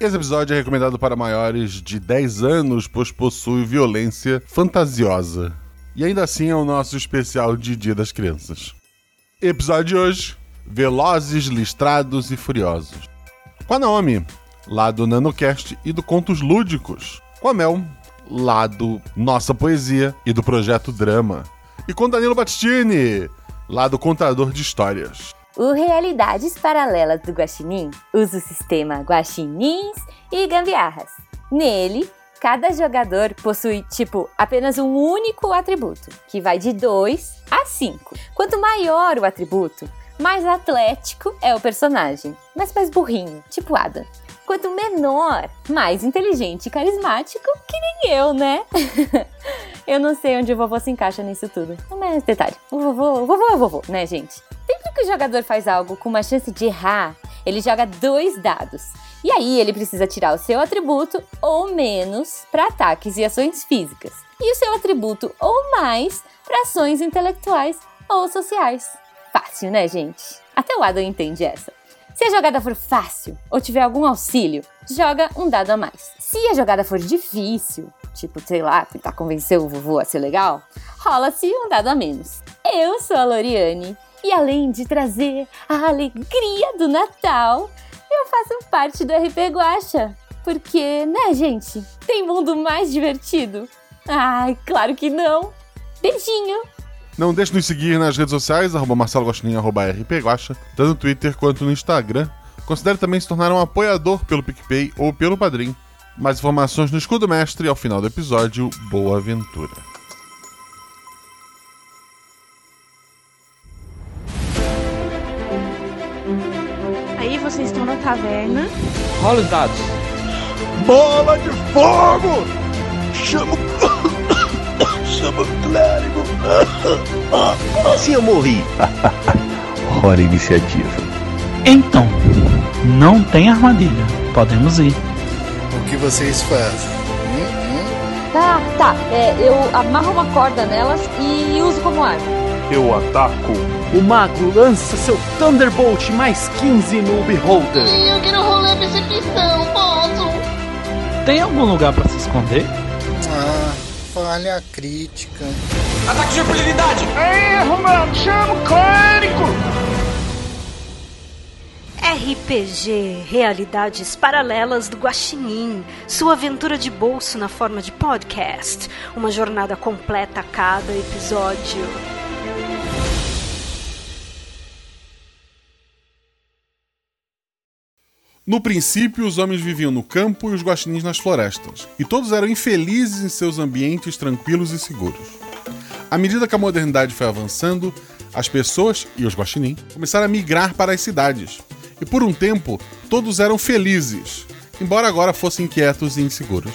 Esse episódio é recomendado para maiores de 10 anos, pois possui violência fantasiosa. E ainda assim é o nosso especial de Dia das Crianças. Episódio de hoje: Velozes, Listrados e Furiosos. Com a Naomi, lá do NanoCast e do Contos Lúdicos. Com a Mel, lá do Nossa Poesia e do Projeto Drama. E com Danilo Battistini, lá do Contador de Histórias. O Realidades Paralelas do Guaxinim usa o sistema Guaxinins e Gambiarras. Nele, cada jogador possui, tipo, apenas um único atributo, que vai de 2 a 5. Quanto maior o atributo, mais atlético é o personagem, mas mais burrinho, tipo Adam. Quanto menor, mais inteligente e carismático, que nem eu, né? eu não sei onde o vovô se encaixa nisso tudo. Mas detalhe, o vovô, o vovô é o vovô, né, gente? Sempre que o jogador faz algo com uma chance de errar, ele joga dois dados. E aí ele precisa tirar o seu atributo ou menos para ataques e ações físicas. E o seu atributo ou mais para ações intelectuais ou sociais. Fácil, né, gente? Até o Adam entende essa. Se a jogada for fácil ou tiver algum auxílio, joga um dado a mais. Se a jogada for difícil, tipo, sei lá, tentar convencer o vovô a ser legal, rola-se um dado a menos. Eu sou a Loriane e além de trazer a alegria do Natal, eu faço parte do RP Guacha. Porque, né, gente? Tem mundo mais divertido? Ai, claro que não. Beijinho! Não deixe de nos seguir nas redes sociais, arroba Marcelo arroba rpguacha, tanto no Twitter quanto no Instagram. Considere também se tornar um apoiador pelo PicPay ou pelo Padrim. Mais informações no Escudo Mestre ao final do episódio. Boa aventura! Aí vocês estão na taverna. Rola os dados. Bola de fogo! Chama chama o clérigo. Assim eu morri. Hora iniciativa. Então, não tem armadilha. Podemos ir. O que vocês fazem? Tá, tá. É, eu amarro uma corda nelas e uso como arma. Eu ataco. O mago lança seu Thunderbolt mais 15 no Beholder. Eu quero rolar percepção, posso? Tem algum lugar para se esconder? Ah, falha crítica. Ataque de impunidade! Erro, mano! Chama o clérigo! RPG Realidades Paralelas do Guaxinim, sua aventura de bolso na forma de podcast, uma jornada completa a cada episódio. No princípio, os homens viviam no campo e os guaxinins nas florestas, e todos eram infelizes em seus ambientes tranquilos e seguros. À medida que a modernidade foi avançando, as pessoas e os guaxinim começaram a migrar para as cidades, e por um tempo todos eram felizes, embora agora fossem inquietos e inseguros.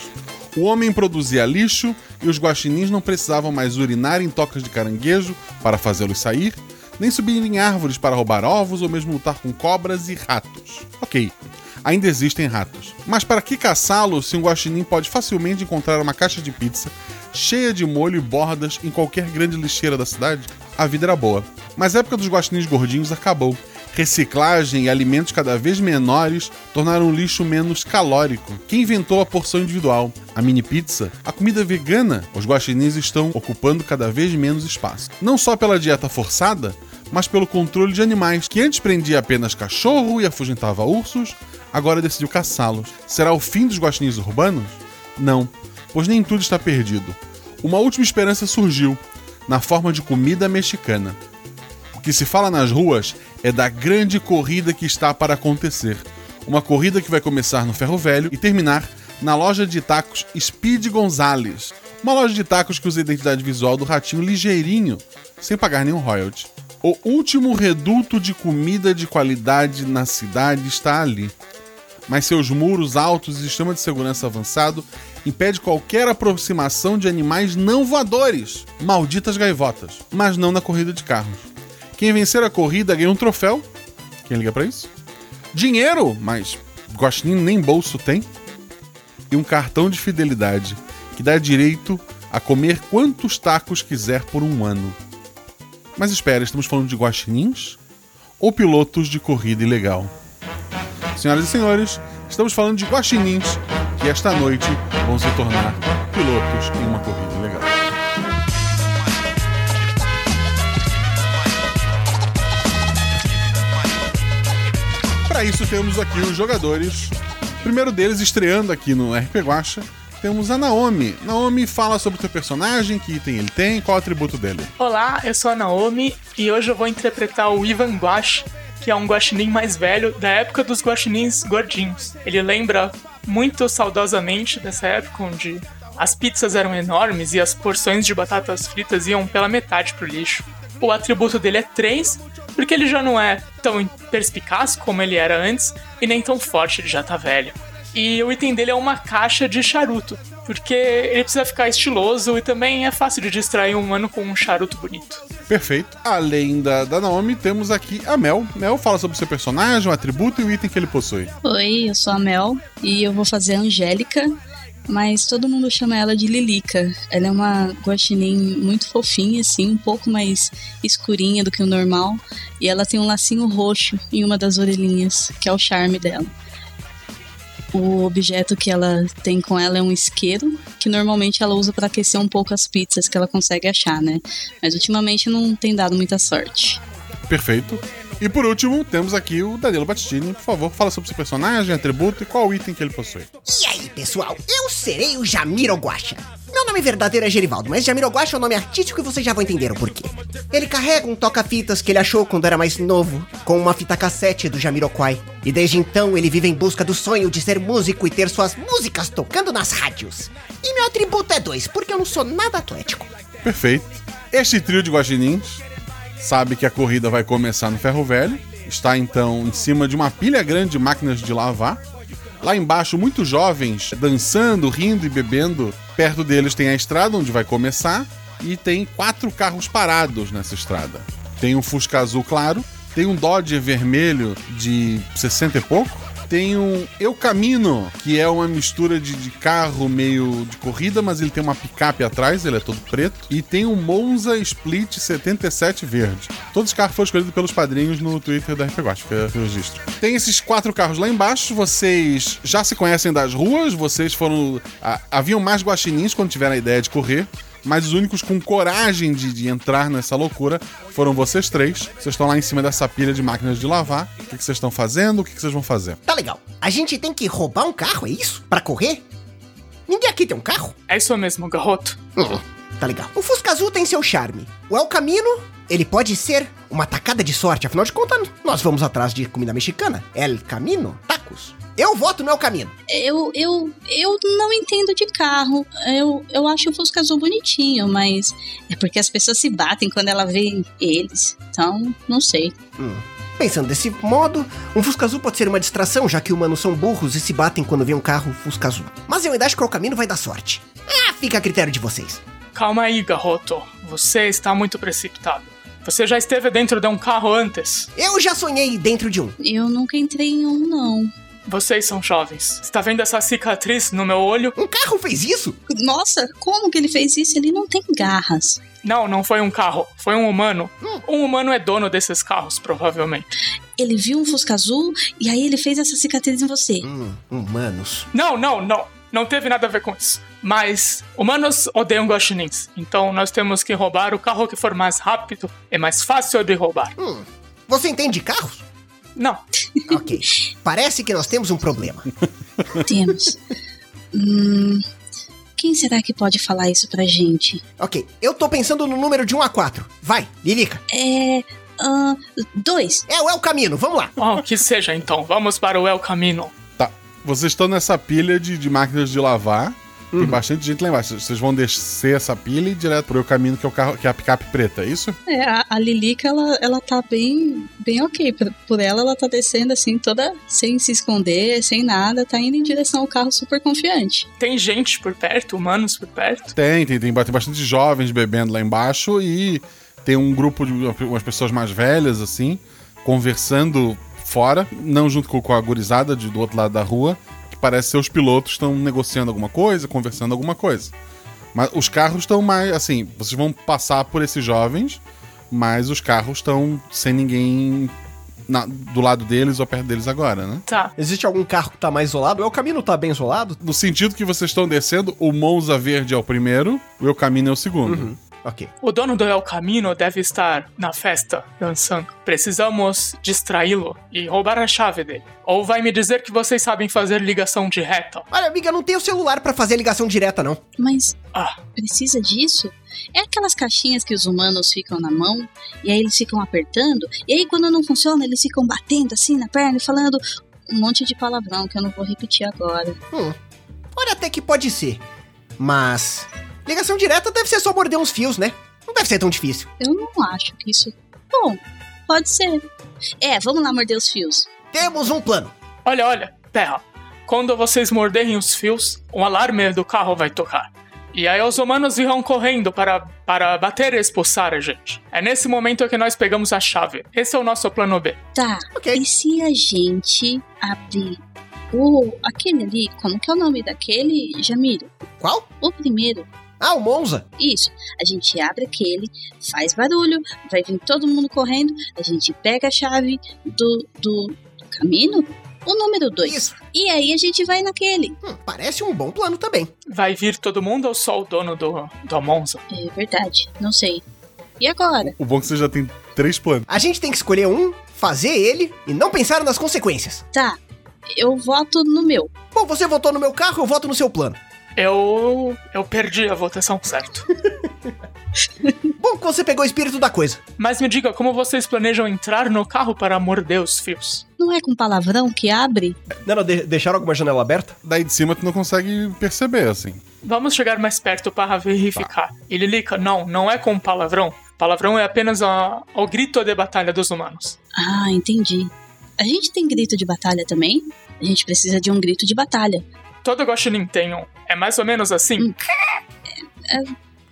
O homem produzia lixo e os guaxinins não precisavam mais urinar em tocas de caranguejo para fazê-los sair, nem subir em árvores para roubar ovos ou mesmo lutar com cobras e ratos. Ok, ainda existem ratos. Mas para que caçá-los se um guaxinim pode facilmente encontrar uma caixa de pizza cheia de molho e bordas em qualquer grande lixeira da cidade? A vida era boa. Mas a época dos guaxinins gordinhos acabou. Reciclagem e alimentos cada vez menores tornaram o lixo menos calórico. Quem inventou a porção individual? A mini pizza? A comida vegana? Os guaxinins estão ocupando cada vez menos espaço. Não só pela dieta forçada, mas pelo controle de animais, que antes prendia apenas cachorro e afugentava ursos, agora decidiu caçá-los. Será o fim dos guaxinins urbanos? Não, pois nem tudo está perdido. Uma última esperança surgiu, na forma de comida mexicana. O que se fala nas ruas é da grande corrida que está para acontecer. Uma corrida que vai começar no Ferro Velho e terminar na loja de tacos Speed Gonzales. Uma loja de tacos que usa a identidade visual do ratinho ligeirinho, sem pagar nenhum royalty. O último reduto de comida de qualidade na cidade está ali. Mas seus muros altos e sistema de segurança avançado impede qualquer aproximação de animais não voadores, malditas gaivotas, mas não na corrida de carros. Quem vencer a corrida ganha um troféu. Quem liga para isso? Dinheiro, mas Guaxinim nem bolso tem. E um cartão de fidelidade que dá direito a comer quantos tacos quiser por um ano. Mas espera, estamos falando de guaxinins ou pilotos de corrida ilegal? Senhoras e senhores, Estamos falando de guaxinins que esta noite vão se tornar pilotos em uma corrida legal. Para isso temos aqui os jogadores. O primeiro deles estreando aqui no RP Guacha, temos a Naomi. Naomi fala sobre o teu personagem, que item ele tem, qual o atributo dele. Olá, eu sou a Naomi e hoje eu vou interpretar o Ivan Guache, que é um guaxinim mais velho da época dos guaxinins gordinhos. Ele lembra muito saudosamente dessa época onde as pizzas eram enormes e as porções de batatas fritas iam pela metade pro lixo. O atributo dele é 3, porque ele já não é tão perspicaz como ele era antes e nem tão forte, ele já tá velho. E o item dele é uma caixa de charuto, porque ele precisa ficar estiloso e também é fácil de distrair um humano com um charuto bonito. Perfeito. Além da, da Naomi, temos aqui a Mel. Mel fala sobre seu personagem, o atributo e o item que ele possui. Oi, eu sou a Mel e eu vou fazer a Angélica, mas todo mundo chama ela de Lilica. Ela é uma guaxinim muito fofinha, assim, um pouco mais escurinha do que o normal, e ela tem um lacinho roxo em uma das orelhinhas, que é o charme dela. O objeto que ela tem com ela é um isqueiro, que normalmente ela usa para aquecer um pouco as pizzas que ela consegue achar, né? Mas ultimamente não tem dado muita sorte. Perfeito. E por último, temos aqui o Danilo Battistini. Por favor, fala sobre seu personagem, atributo e qual item que ele possui. E aí, pessoal? Eu serei o Jamiro Guacha. Meu nome verdadeiro é Gerivaldo, mas Jamiroguacha é o nome artístico e vocês já vão entender o porquê. Ele carrega um toca-fitas que ele achou quando era mais novo, com uma fita cassete do Jamiroquai. E desde então ele vive em busca do sonho de ser músico e ter suas músicas tocando nas rádios. E meu atributo é dois, porque eu não sou nada atlético. Perfeito. Este trio de guaxinins sabe que a corrida vai começar no ferro velho. Está então em cima de uma pilha grande de máquinas de lavar. Lá embaixo, muitos jovens dançando, rindo e bebendo. Perto deles tem a estrada onde vai começar. E tem quatro carros parados nessa estrada. Tem um Fusca azul claro, tem um Dodge vermelho de 60 e pouco, tem um Eu Camino, que é uma mistura de, de, carro meio de corrida, mas ele tem uma picape atrás, ele é todo preto. E tem um Monza Split 77 verde. Todos os carros foram escolhidos pelos padrinhos no Twitter da RPG, fica o registro. Tem esses quatro carros lá embaixo, vocês já se conhecem das ruas, vocês foram. Ah, haviam mais guaxinins quando tiveram a ideia de correr mas os únicos com coragem de, de, entrar nessa loucura foram vocês três. Vocês estão lá em cima dessa pilha de máquinas de lavar. O que, que vocês estão fazendo? O que, que vocês vão fazer? Tá legal. A gente tem que roubar um carro, é isso? Para correr? Ninguém aqui tem um carro? É isso mesmo, garroto. Hum, tá legal. O Fusca Azul tem seu charme. O El Camino, ele pode ser uma tacada de sorte. Afinal de contas, nós vamos atrás de comida mexicana. El Camino, tacos. Eu voto no El Camino. Eu, eu, eu não entendo de carro. Eu, eu acho o Fusca Azul bonitinho, mas é porque as pessoas se batem quando ela vê eles. Então, não sei. Hum. Pensando desse modo, um Fusca Azul pode ser uma distração, já que humanos são burros e se batem quando vê um carro Fusca Azul. Mas eu ainda acho que o El Camino vai dar sorte. Ah, fica a critério de vocês. Calma aí, garoto. Você está muito precipitado. Você já esteve dentro de um carro antes? Eu já sonhei dentro de um. Eu nunca entrei em um, não. Vocês são jovens. Está vendo essa cicatriz no meu olho? Um carro fez isso? Nossa, como que ele fez isso? Ele não tem garras. Não, não foi um carro. Foi um humano. Hum. Um humano é dono desses carros, provavelmente. Ele viu um Fusca azul e aí ele fez essa cicatriz em você. Hum, humanos. Não, não, não. Não teve nada a ver com isso. Mas humanos odeiam guaxinins. Então nós temos que roubar o carro que for mais rápido e mais fácil de roubar. Hum. Você entende carros? Não. Ok. Parece que nós temos um problema. Temos. Hum, quem será que pode falar isso pra gente? Ok, eu tô pensando no número de 1 a 4. Vai, Lilica. É. Uh, dois. É o El Camino, vamos lá. Oh, que seja então, vamos para o El Camino. Tá, vocês estão nessa pilha de, de máquinas de lavar. Tem uhum. bastante gente lá embaixo. Vocês vão descer essa pilha e ir direto pro caminho que é o carro, que é a picape preta, é isso? É, a, a Lilica, ela, ela tá bem, bem ok. Por, por ela, ela tá descendo assim, toda sem se esconder, sem nada, tá indo em direção ao carro super confiante. Tem gente por perto, humanos por perto? Tem, tem, tem, tem bastante jovens bebendo lá embaixo e tem um grupo de umas pessoas mais velhas, assim, conversando fora, não junto com, com a gurizada de, do outro lado da rua, parece ser os pilotos estão negociando alguma coisa, conversando alguma coisa. Mas os carros estão mais. Assim, vocês vão passar por esses jovens, mas os carros estão sem ninguém na- do lado deles ou perto deles agora, né? Tá. Existe algum carro que tá mais isolado? É o caminho tá bem isolado? No sentido que vocês estão descendo, o Monza Verde é o primeiro, o El Camino é o segundo. Ok. O dono do El Camino deve estar na festa dançando. Precisamos distraí-lo e roubar a chave dele. Ou vai me dizer que vocês sabem fazer ligação direta. Olha, amiga, não tenho celular pra fazer ligação direta, não. Mas Ah, precisa disso? É aquelas caixinhas que os humanos ficam na mão e aí eles ficam apertando e aí quando não funciona eles ficam batendo assim na perna e falando um monte de palavrão que eu não vou repetir agora. Hum. Olha, até que pode ser. Mas. Ligação direta deve ser só morder uns fios, né? Não deve ser tão difícil. Eu não acho que isso. Bom, pode ser. É, vamos lá morder os fios. Temos um plano. olha, olha, terra. Quando vocês morderem os fios, um alarme do carro vai tocar. E aí os humanos virão correndo para, para bater e expulsar a gente. É nesse momento que nós pegamos a chave. Esse é o nosso plano B. Tá. E se a gente abrir o aquele ali, como que é o nome daquele, Jamiro? Qual? O primeiro. Ah, o Monza. Isso. A gente abre aquele, faz barulho, vai vir todo mundo correndo, a gente pega a chave do, do, do caminho, o número 2. E aí a gente vai naquele. Hum, parece um bom plano também. Vai vir todo mundo ou só o dono do, do Monza? É verdade, não sei. E agora? O bom é que você já tem três planos. A gente tem que escolher um, fazer ele e não pensar nas consequências. Tá, eu voto no meu. Bom, você votou no meu carro, eu voto no seu plano. Eu. Eu perdi a votação, certo? Bom que você pegou o espírito da coisa. Mas me diga, como vocês planejam entrar no carro para morder os fios? Não é com palavrão que abre? Não, não, de- deixaram alguma janela aberta? Daí de cima tu não consegue perceber, assim. Vamos chegar mais perto para verificar. E Lilica, não, não é com palavrão. Palavrão é apenas a, o grito de batalha dos humanos. Ah, entendi. A gente tem grito de batalha também? A gente precisa de um grito de batalha. Todo Guaxinim tem um. É mais ou menos assim? É,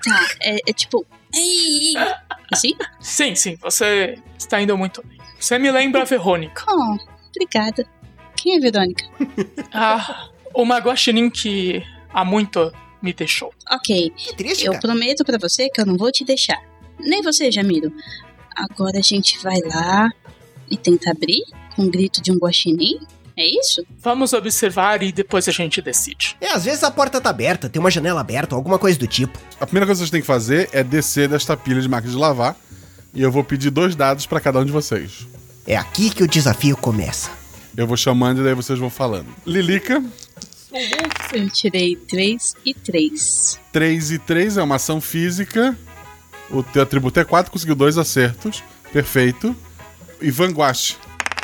tá, é, é tipo. Ei, ei, assim? Sim, sim, você está indo muito bem. Você me lembra a Verônica. Oh, obrigada. Quem é Verônica? Ah, uma Guaxinim que há muito me deixou. Ok. triste, eu prometo pra você que eu não vou te deixar. Nem você, Jamiro. Agora a gente vai lá e tenta abrir com um grito de um guaxinim? É isso? Vamos observar e depois a gente decide. É, às vezes a porta tá aberta, tem uma janela aberta, alguma coisa do tipo. A primeira coisa que vocês têm que fazer é descer desta pilha de máquina de lavar. E eu vou pedir dois dados pra cada um de vocês. É aqui que o desafio começa. Eu vou chamando e daí vocês vão falando. Lilica, Eu tirei 3 e 3. 3 e 3 é uma ação física. O teu atributo é 4, conseguiu dois acertos. Perfeito. Ivan Guache,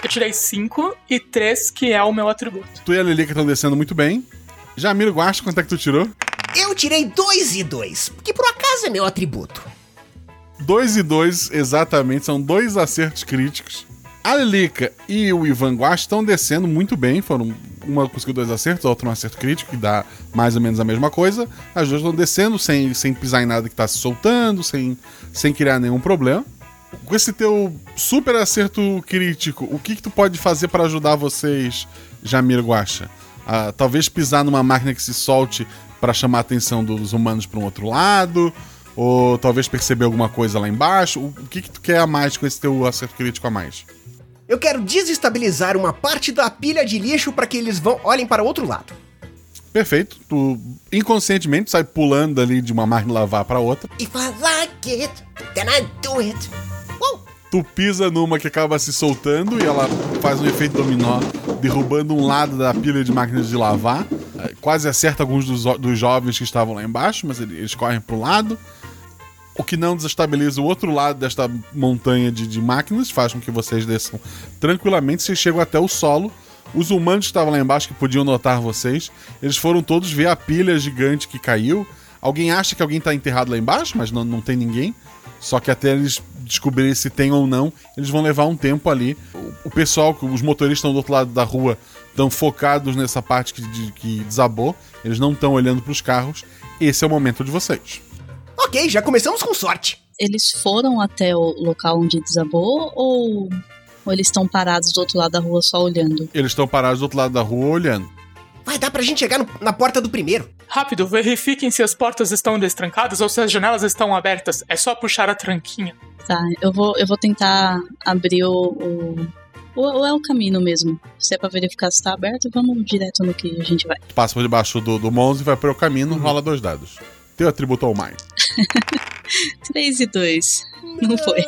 Eu tirei 5 e 3, que é o meu atributo. tu e a Lilica estão descendo muito bem. Jamiro Guache, quanto é que tu tirou? Eu tirei dois e dois, que por acaso é meu atributo. 2 e 2, exatamente, são dois acertos críticos. A Lilica e o Ivan Guache estão descendo muito bem. Foram, uma conseguiu dois acertos, a outra um acerto crítico, que dá mais ou menos a mesma coisa. As duas estão descendo sem, sem pisar em nada que está se soltando, sem, sem criar nenhum problema. Com esse teu super acerto crítico, o que, que tu pode fazer para ajudar vocês, Jamir Guacha? Ah, talvez pisar numa máquina que se solte para chamar a atenção dos humanos para um outro lado, ou talvez perceber alguma coisa lá embaixo. O o que, que tu quer a mais com esse teu acerto crítico a mais? Eu quero desestabilizar uma parte da pilha de lixo para que eles vão olhem para o outro lado. Perfeito. Tu inconscientemente sai pulando ali de uma máquina de lavar para outra. If I like it, then I do it. Tu pisa numa que acaba se soltando e ela faz um efeito dominó, derrubando um lado da pilha de máquinas de lavar. Eh, Quase acerta alguns dos, dos jovens que estavam lá embaixo, mas ele- eles correm pro lado. O que não desestabiliza o outro lado desta montanha de, de máquinas, faz com que vocês desçam tranquilamente. Vocês chegam até o solo. Os humanos que estavam lá embaixo, que podiam notar vocês, eles foram todos ver a pilha gigante que caiu. Alguém acha que alguém está enterrado lá embaixo, mas não, não tem ninguém. Só que até eles descobrirem se tem ou não, eles vão levar um tempo ali. O, o pessoal, os motoristas estão do outro lado da rua, estão focados nessa parte que, de- que desabou. Eles não estão olhando para os carros. Esse é o momento de vocês. Ok, já começamos com sorte. Eles foram até o local onde desabou ou, ou eles estão parados do outro lado da rua só olhando? Eles estão parados do outro lado da rua olhando. Vai dar pra gente chegar no- na porta do primeiro. Rápido, verifiquem se as portas estão destrancadas ou se as janelas estão abertas. É só puxar a tranquinha. Tá, eu vou, eu vou tentar abrir o, o, Ou, é o caminho mesmo? Se é pra verificar se tá aberto, vamos direto no que a gente vai. Tu passa por debaixo do, do Monza e vai pro caminho, rola dois dados. Teu atributo ao mais. 3 e 2. Não foi.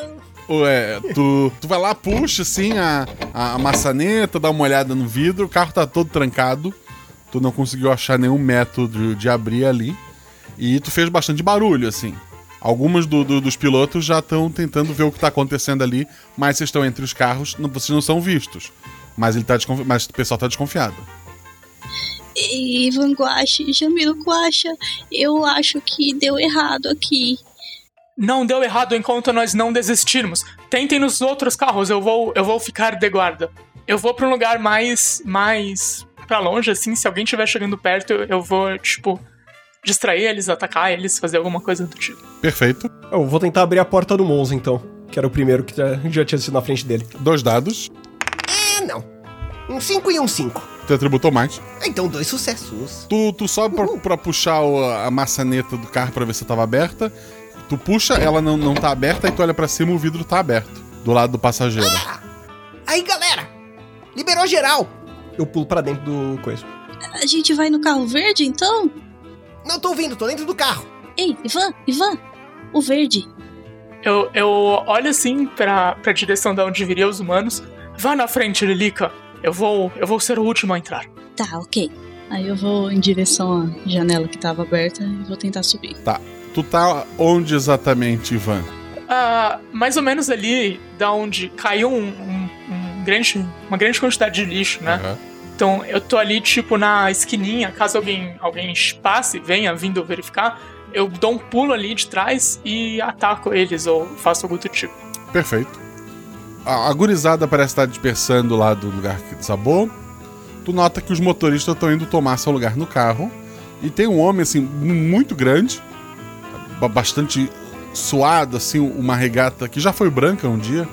Ué, tu, tu vai lá, puxa assim a, a, a maçaneta, dá uma olhada no vidro, o carro tá todo trancado. Tu não conseguiu achar nenhum método de abrir ali. E tu fez bastante barulho, assim. Alguns do- do- dos pilotos já estão tentando ver o que tá acontecendo ali, mas vocês estão entre os carros, não- vocês não são vistos. Mas, ele tá mas o pessoal tá desconfiado. Ivan Guache, Jamiro Guacha, eu acho que deu errado aqui. Não deu errado enquanto nós não desistirmos. Tentem nos outros carros, eu vou, eu vou ficar de guarda. Eu vou pra um lugar mais, mais pra longe, assim. Se alguém estiver chegando perto, eu, vou, tipo, distrair eles, atacar eles, fazer alguma coisa do tipo. Perfeito. Eu vou tentar abrir a porta do Monza, então. Que era o primeiro que já, tinha sido na frente dele. Dois dados. É, não. Um 5 e um 5. Teu atributo ao mais. Então, dois sucessos. Tu, tu sobe pra, pra puxar a maçaneta do carro pra ver se tava aberta. Tu puxa, ela não, não tá aberta, e tu olha pra cima o vidro tá aberto. Do lado do passageiro. Aí, galera! Liberou geral! Eu pulo pra dentro do coisa. A gente vai no carro verde, então? Não tô ouvindo, tô dentro do carro. Ei, Ivan, Ivan, o verde. Eu, eu olho assim pra, pra direção de onde viriam os humanos. Vá na frente, Lilica. Eu vou, eu vou ser o último a entrar. Tá, ok. Aí eu vou em direção à janela que tava aberta e vou tentar subir. Tá. Tu tá onde exatamente, Ivan? Ah, mais ou menos ali da onde caiu um, um- um grande, uma grande quantidade de lixo, né? Aham. Então eu tô ali, tipo, na esquininha, caso alguém, alguém passe, venha vindo verificar, eu dou um pulo ali de trás e ataco eles ou faço algum outro tipo. Perfeito. A, gurizada parece estar dispersando lá do lugar que desabou. Tu nota que os motoristas estão indo tomar seu lugar no carro. E tem um homem, assim, muito grande, ba- bastante suado, assim, uma regata que já foi branca um dia.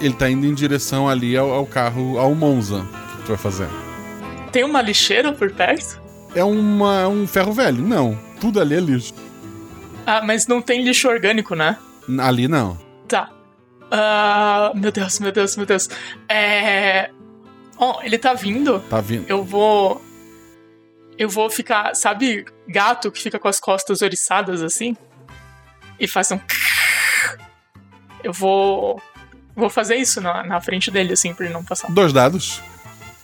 Ele tá indo em direção ali ao, ao carro, ao Monza. Tu vai fazer? Tem uma lixeira por perto? É uma, um ferro velho? Não. Tudo ali é lixo. Ah, mas não tem lixo orgânico, né? Ali não. Tá. Ah, meu Deus, meu Deus, meu Deus. É. Ó, ele tá vindo. Tá vindo. Eu vou. Eu vou ficar. Sabe, gato que fica com as costas oriçadas assim? E faz um. Eu vou. Vou fazer isso na, na frente dele, assim, pra ele não passar. Dois dados.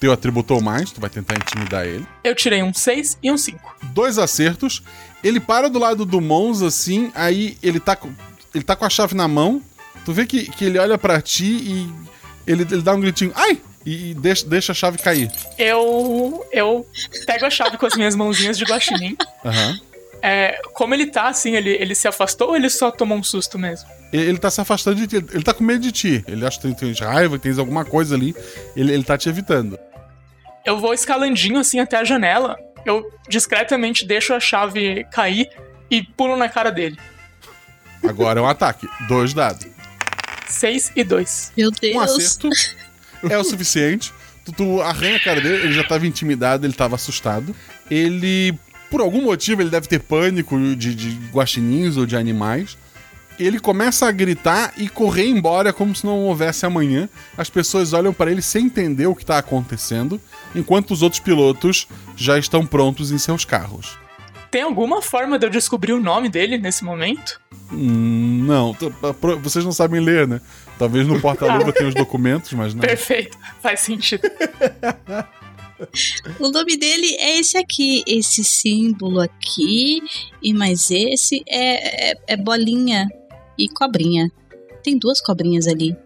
Teu atributou mais, tu vai tentar intimidar ele. Eu tirei um 6 e um 5. dois acertos. Ele para do lado do Monza, assim, aí ele tá, com- ele tá com a chave na mão. Tu vê que, que ele olha pra ti e ele, ele dá um gritinho, ai! E, e deixa, deixa a chave cair. Eu. Eu pego a chave com as minhas mãozinhas de guaxinim. Aham. É, como ele tá, assim, ele, ele se afastou ou ele só tomou um susto mesmo? Ele, ele tá se afastando de ti, ele tá com medo de ti. Ele acha que tem, tem raiva, que tem alguma coisa ali. Ele, ele tá te evitando. Eu vou escalandinho assim até a janela. Eu discretamente deixo a chave cair e pulo na cara dele. Agora é um ataque. Dois dados. 6 e 2. Meu Deus. Um acerto é o suficiente. Tu, tu arranha a cara dele, ele já tava intimidado, ele tava assustado. Ele, por algum motivo, ele deve ter pânico de, de guaxinins ou de animais. Ele começa a gritar e correr embora como se não houvesse amanhã. As pessoas olham para ele sem entender o que tá acontecendo, enquanto os outros pilotos já estão prontos em seus carros. Tem alguma forma de eu descobrir o nome dele nesse momento? Hum, não, vocês não sabem ler, né? Talvez no porta-luva tenha os documentos, mas não. Perfeito, faz sentido. O nome dele é esse aqui, esse símbolo aqui, e mais esse é, é, é bolinha e cobrinha. Tem duas cobrinhas ali.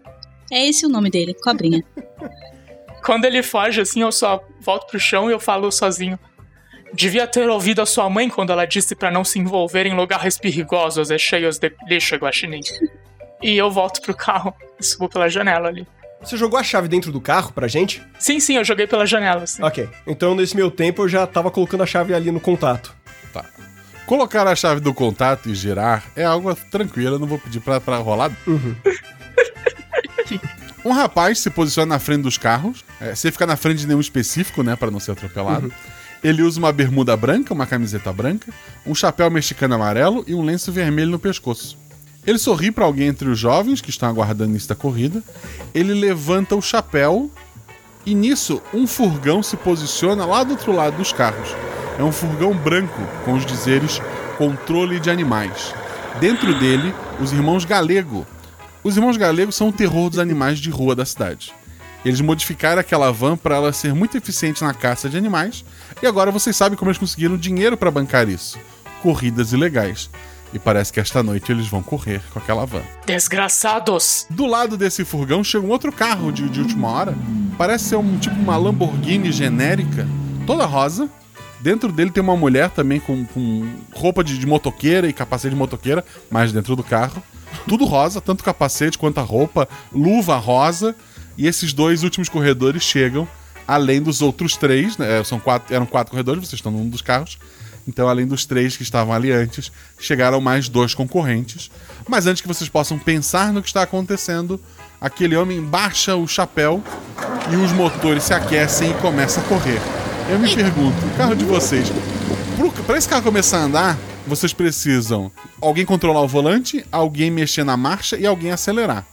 É esse o nome dele, cobrinha. Quando ele foge assim, eu só volto pro chão e eu falo sozinho. Devia ter ouvido a sua mãe quando ela disse pra não se envolver em lugares perigosos e cheios de lixo guaxinim. E eu volto pro carro e subo pela janela ali. Você jogou a chave dentro do carro pra gente? Sim, sim, eu joguei pela janela. Assim. Ok. Então, nesse meu tempo, eu já tava colocando a chave ali no contato. Tá. Colocar a chave do contato e girar é algo tranquilo, eu não vou pedir pra, pra rolar. Um rapaz se posiciona na frente dos carros, é, sem ficar na frente de nenhum específico, né, Pra não ser atropelado. Ele usa uma bermuda branca, uma camiseta branca, um chapéu mexicano amarelo e um lenço vermelho no pescoço. Ele sorri para alguém entre os jovens que estão aguardando início da corrida. Ele levanta o chapéu e nisso um furgão se posiciona lá do outro lado dos carros. É um furgão branco com os dizeres controle de animais. Dentro dele, os irmãos Galego. Os irmãos Galego são o terror dos animais de rua da cidade. Eles modificaram aquela van para ela ser muito eficiente na caça de animais e agora vocês sabem como eles conseguiram dinheiro para bancar isso. Corridas ilegais. E parece que esta noite eles vão correr com aquela van. Desgraçados! Do lado desse furgão chega um outro carro de, de última hora. Parece ser um tipo uma Lamborghini genérica, toda rosa. Dentro dele tem uma mulher também com, com roupa de, de motoqueira e capacete de motoqueira, mas dentro do carro. Tudo rosa, tanto capacete quanto a roupa, luva rosa. E esses dois últimos corredores chegam, além dos outros três, né? São quatro, eram quatro corredores, vocês estão num dos carros. Então, além dos três que estavam ali antes, chegaram mais dois concorrentes. Mas antes que vocês possam pensar no que está acontecendo, aquele homem baixa o chapéu e os motores se aquecem e começa a correr. Eu me pergunto, o carro de vocês, para esse carro começar a andar, vocês precisam alguém controlar o volante, alguém mexer na marcha e alguém acelerar.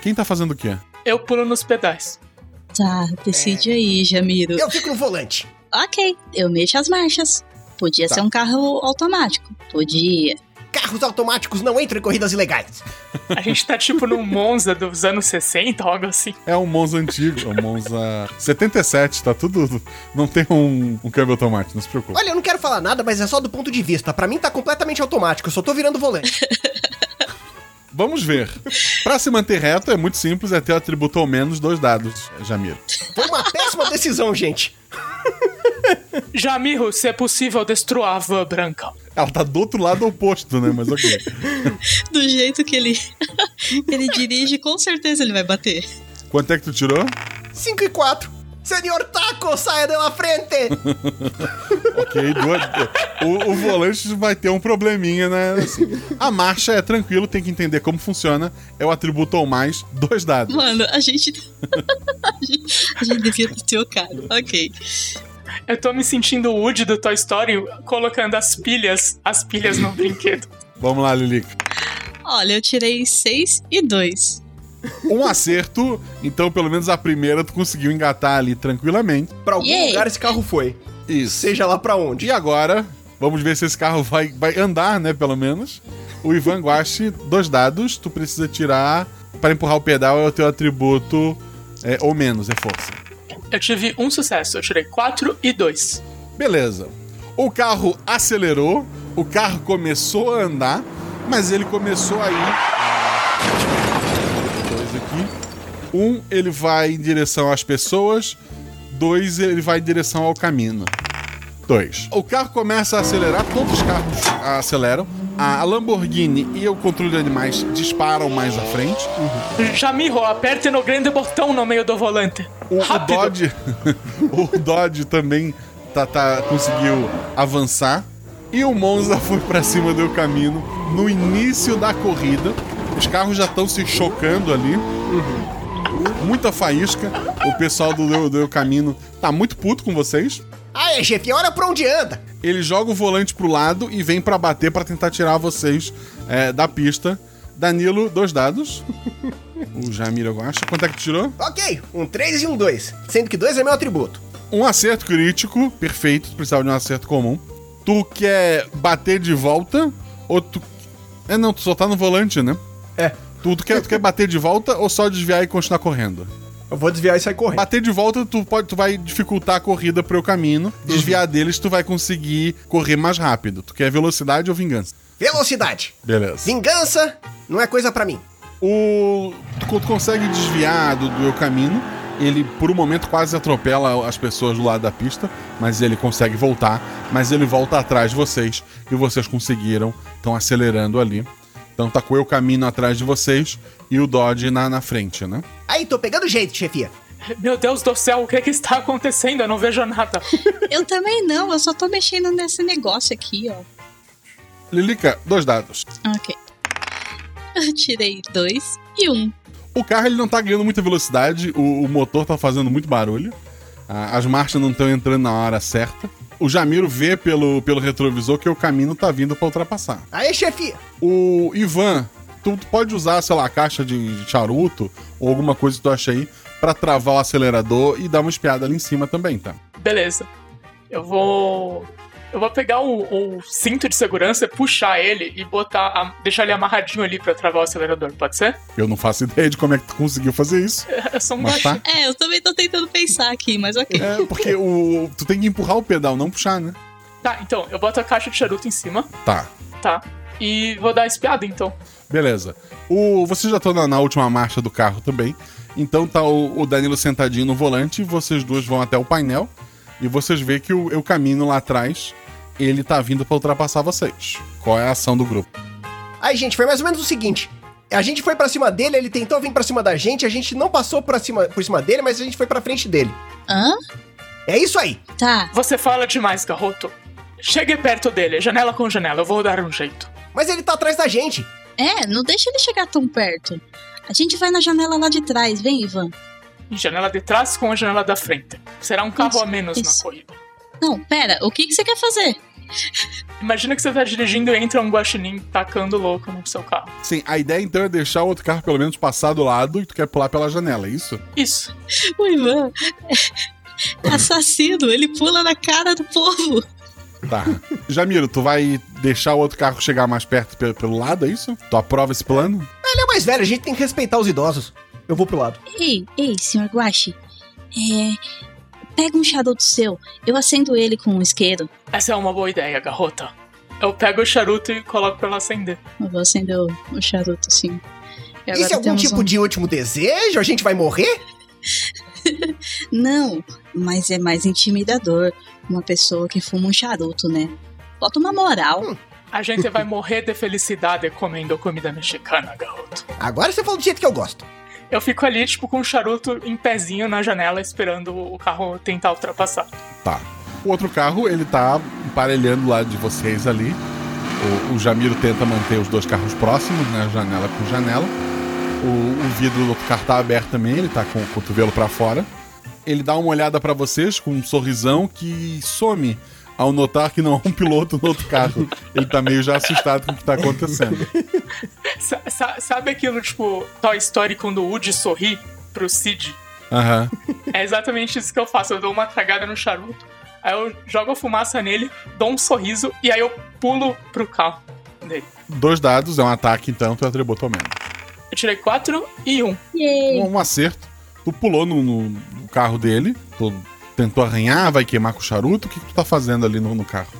Quem tá fazendo o quê? Eu pulo nos pedais. Tá, decide aí, Jamiro. Eu fico no volante. Ok, eu mexo as marchas. Podia Tá. ser um carro automático. Podia. Carros automáticos não entram em corridas ilegais. A gente tá tipo num Monza dos anos 60, algo assim. É um Monza antigo, é um Monza 77, tá tudo. Não tem um, um câmbio automático, não se preocupe. Olha, eu não quero falar nada, mas é só do ponto de vista. Pra mim tá completamente automático, eu só tô virando volante. Vamos ver. Pra se manter reto é muito simples, é ter o atributo ao menos dois dados, Jamiro. Foi uma péssima decisão, gente. Jamiro, se é possível, destrua a van branca. Ela tá do outro lado oposto, né? Mas ok. Do jeito que ele, ele dirige, com certeza ele vai bater. Quanto é que tu tirou? 5 e 4. Senhor Taco, saia da frente! Ok, duas, o, o volante vai ter um probleminha, né? Assim, a marcha é tranquilo, tem que entender como funciona. É o atributo ao mais, dois dados. Mano, a gente. a gente, a gente devia ter trocado. Ok. Eu tô me sentindo o Woody do Toy Story colocando as pilhas, as pilhas no brinquedo. Vamos lá, Lilica. Olha, eu tirei 6 e 2. Um acerto, então pelo menos a primeira tu conseguiu engatar ali tranquilamente. Pra algum Yay. lugar esse carro foi. Isso. Seja lá pra onde. E agora, vamos ver se esse carro vai, vai andar, né? Pelo menos. O Ivan Guache, dois dados, tu precisa tirar. Para empurrar o pedal é o teu atributo é, ou menos, é força. Eu tive um sucesso, eu tirei 4 e 2. Beleza. O carro acelerou, o carro começou a andar, mas ele começou a ir. Dois aqui. Um, ele vai em direção às pessoas. Dois, ele vai em direção ao caminho. Dois. O carro começa a acelerar, todos os carros aceleram. A Lamborghini e o controle de animais disparam mais à frente. Jamiro, aperte no grande botão no meio do volante. O, o. Dodge, o Dodge também tá, tá- conseguiu avançar. E o Monza foi pra cima do caminho no início da corrida. Os carros já estão se chocando ali. Muita faísca. O pessoal do do, caminho tá muito puto com vocês. Aê, chefe, olha pra onde anda. Ele joga o volante pro lado e vem pra bater pra tentar tirar vocês é, da pista. Danilo, dois dados. o Jamiro eu acho. Quanto é que tu tirou? Ok, um 3 e um 2. Sendo que 2 é meu atributo. Um acerto crítico, perfeito, tu precisava de um acerto comum. Tu quer bater de volta ou tu. É não, tu só tá no volante, né? É. Tu, tu quer, tu quer bater de volta ou só desviar e continuar correndo? Eu vou desviar e sair correndo. Bater de volta, tu, pode, tu vai dificultar a corrida pro caminho. Desviar deles, tu vai conseguir correr mais rápido. Tu quer velocidade ou vingança? Velocidade. Beleza. Vingança não é coisa pra mim. O. Tu, tu consegue desviar do, do eu caminho. Ele, por um momento, quase atropela as pessoas do lado da pista, mas ele consegue voltar. Mas ele volta atrás de vocês e vocês conseguiram. Estão acelerando ali. Então tá com o eu caminho atrás de vocês e o Dodge na, na frente, né? Aí, tô pegando jeito, chefia. Meu Deus do céu, o que que está acontecendo? Eu não vejo nada. Eu também não, eu só tô mexendo nesse negócio aqui, ó. Lilica, dois dados. Ok. Eu tirei 2 e 1. Um. O carro ele não tá ganhando muita velocidade, o, o motor tá fazendo muito barulho, a- as marchas não estão entrando na hora certa. O Jamiro vê pelo, pelo retrovisor que o caminho tá vindo pra ultrapassar. Aê, chefia. O Ivan, tu pode usar, sei lá, a caixa de charuto ou alguma coisa que tu acha aí pra travar o acelerador e dar uma espiada ali em cima também, tá? Beleza. Eu vou. Eu vou pegar o, o cinto de segurança, puxar ele e botar. a- deixar ele amarradinho ali pra travar o acelerador, pode ser? Eu não faço ideia de como é que tu conseguiu fazer isso. É só um Mas tá. É, eu também tô tentando pensar aqui, mas ok. É, porque o, tu tem que empurrar o pedal, não puxar, né? Tá, então, eu boto a caixa de charuto em cima, Tá. tá? E vou dar a espiada, então. Beleza. O, vocês já estão na, na última marcha do carro também. Então tá o, o Danilo sentadinho no volante, vocês duas vão até o painel e vocês veem que o, o caminho lá atrás, ele tá vindo pra ultrapassar vocês. Qual é a ação do grupo? Aí, gente, foi mais ou menos o seguinte. A gente foi pra cima dele, ele tentou vir pra cima da gente, a gente não passou pra cima, por cima dele, mas a gente foi pra frente dele. Hã? É isso aí. Tá. Você fala demais, garoto. Chegue perto dele, janela com janela, eu vou dar um jeito. Mas ele tá atrás da gente. É, não deixa ele chegar tão perto. A gente vai na janela lá de trás, vem, Ivan. Janela de trás com a janela da frente. Será um carro Isso, a menos isso. na corrida. Não, pera, o que, que você quer fazer? Imagina que você tá dirigindo e entra um guaxinim tacando louco no seu carro. Sim, a ideia então é deixar o outro carro pelo menos passar do lado e tu quer pular pela janela, é isso? Isso. O Ivan é assassino, ele pula na cara do povo. Tá. Jamiro, tu vai deixar o outro carro chegar mais perto pe- pelo lado, é isso? Tu aprova esse plano? Ele é mais velho, a gente tem que respeitar os idosos. Eu vou pro lado. Ei, ei, senhor Guache. É. Pega um charuto seu, eu acendo ele com um isqueiro. Essa é uma boa ideia, garota. Eu pego o charuto e coloco pra ela acender. Eu vou acender o, o charuto, assim. E Isso é algum tipo um- de último desejo? A gente vai morrer? Não, mas é mais intimidador. Uma pessoa que fuma um charuto, né? Bota uma moral. A gente vai morrer de felicidade comendo comida mexicana, garoto. Agora você falou do jeito que eu gosto. Eu fico ali, tipo, com o charuto em pezinho na janela, esperando o carro tentar ultrapassar. Tá. O outro carro, ele tá emparelhando lá de vocês ali. O, o Jamiro tenta manter os dois carros próximos, né? Janela com janela. O, o vidro do outro carro tá aberto também, ele tá com o cotovelo pra fora. Ele dá uma olhada pra vocês com um sorrisão que some ao notar que não há um piloto no outro carro. Ele tá meio já assustado com o que tá acontecendo. Sa- sa- sabe aquilo, tipo, Toy Story quando o Woody sorri pro Sid? Aham. É exatamente isso que eu faço. Eu dou uma tragada no charuto, aí eu jogo a fumaça nele, dou um sorriso e aí eu pulo pro carro dele. Dois dados, é um ataque então, tu atributo ao menos. Eu tirei quatro e um. Yay! Um acerto. Tu pulou no, no- no carro dele, tu tentou arranhar, vai queimar com o charuto. O que, que tu tá fazendo ali no, no carro?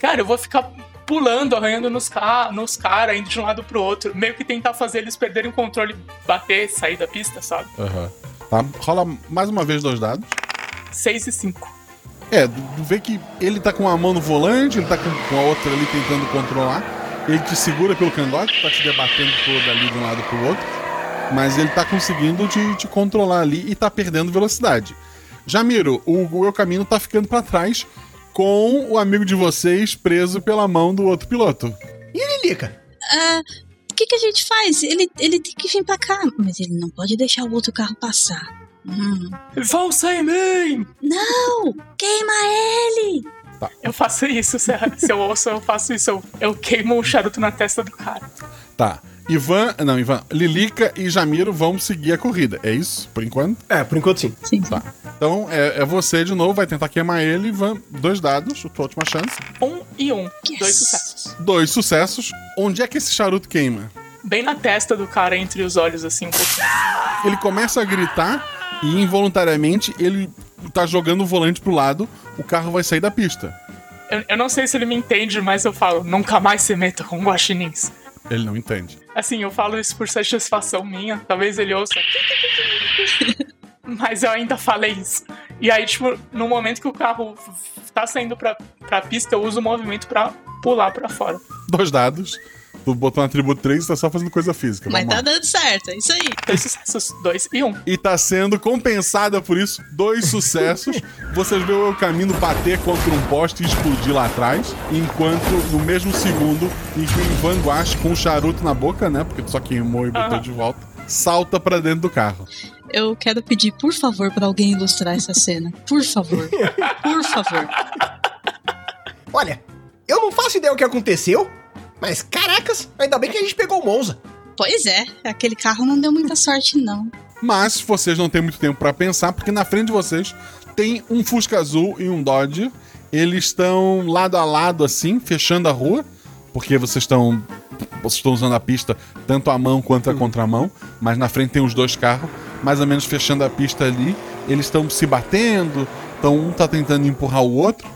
Cara, eu vou ficar pulando, arranhando nos, ca nos caras, indo de um lado pro outro. Meio que tentar fazer eles perderem o controle, bater, sair da pista, sabe? Aham. Tá, rola mais uma vez dois dados. Seis e cinco. É, tu tu vê que ele tá com a mão no volante, ele tá com, com a outra ali tentando controlar. Ele te segura pelo cangote, tá te debatendo todo ali de um lado pro outro. Mas ele tá conseguindo te, te controlar ali e tá perdendo velocidade. Jamiro, o, meu caminho tá ficando pra trás com o amigo de vocês preso pela mão do outro piloto. E Lilica? Ah, o que, que a gente faz? Ele, ele tem que vir pra cá, mas ele não pode deixar o outro carro passar. Hum. Vão sem mim! Não! Queima ele! Eu faço isso, se, se eu ouço, eu faço isso. Eu, eu queimo o charuto na testa do cara. Tá. Ivan, não, Ivan, Lilica e Jamiro vão seguir a corrida, é isso? Por enquanto? É, por enquanto sim. Sim, Tá. Então é, é você de novo, vai tentar queimar ele, Ivan. Dois dados, tua última chance. Um e um. Dois sucessos. Dois sucessos. Onde é que esse charuto queima? Bem na testa do cara, entre os olhos, assim, um pouquinho. Ele começa a gritar e involuntariamente ele tá jogando o volante pro lado, o carro vai sair da pista. Eu, eu não sei se ele me entende, mas eu falo, nunca mais se meta com guaxinins. Ele não entende. Assim, eu falo isso por satisfação minha. Talvez ele ouça. Mas eu ainda falei isso. E aí, tipo, no momento que o carro tá saindo pra, pra pista, eu uso o movimento pra pular pra fora. Dois dados. Tu botou um atributo 3 e tá só fazendo coisa física. Mas tá lá. dando certo, é isso aí. Dois sucessos, dois e um. E tá sendo compensada por isso. Dois sucessos. Vocês vê o caminho bater contra um poste e explodir lá atrás. Enquanto, no mesmo segundo, em que o Ivan Guache, com o charuto na boca, né? Porque tu só queimou e botou Aham. de volta, salta pra dentro do carro. Eu quero pedir, por favor, pra alguém ilustrar essa cena. Por favor. Por favor. Olha, eu não faço ideia o que aconteceu, mas caracas, ainda bem que a gente pegou o Monza. Pois é, aquele carro não deu muita sorte, não. Mas vocês não têm muito tempo pra pensar, porque na frente de vocês tem um Fusca Azul e um Dodge. Eles estão lado a lado, assim, fechando a rua, porque vocês estão. Vocês estão usando a pista tanto a mão quanto a contramão, mas na frente tem os dois carros, mais ou menos fechando a pista ali. Eles estão se batendo, então um tá tentando empurrar o outro.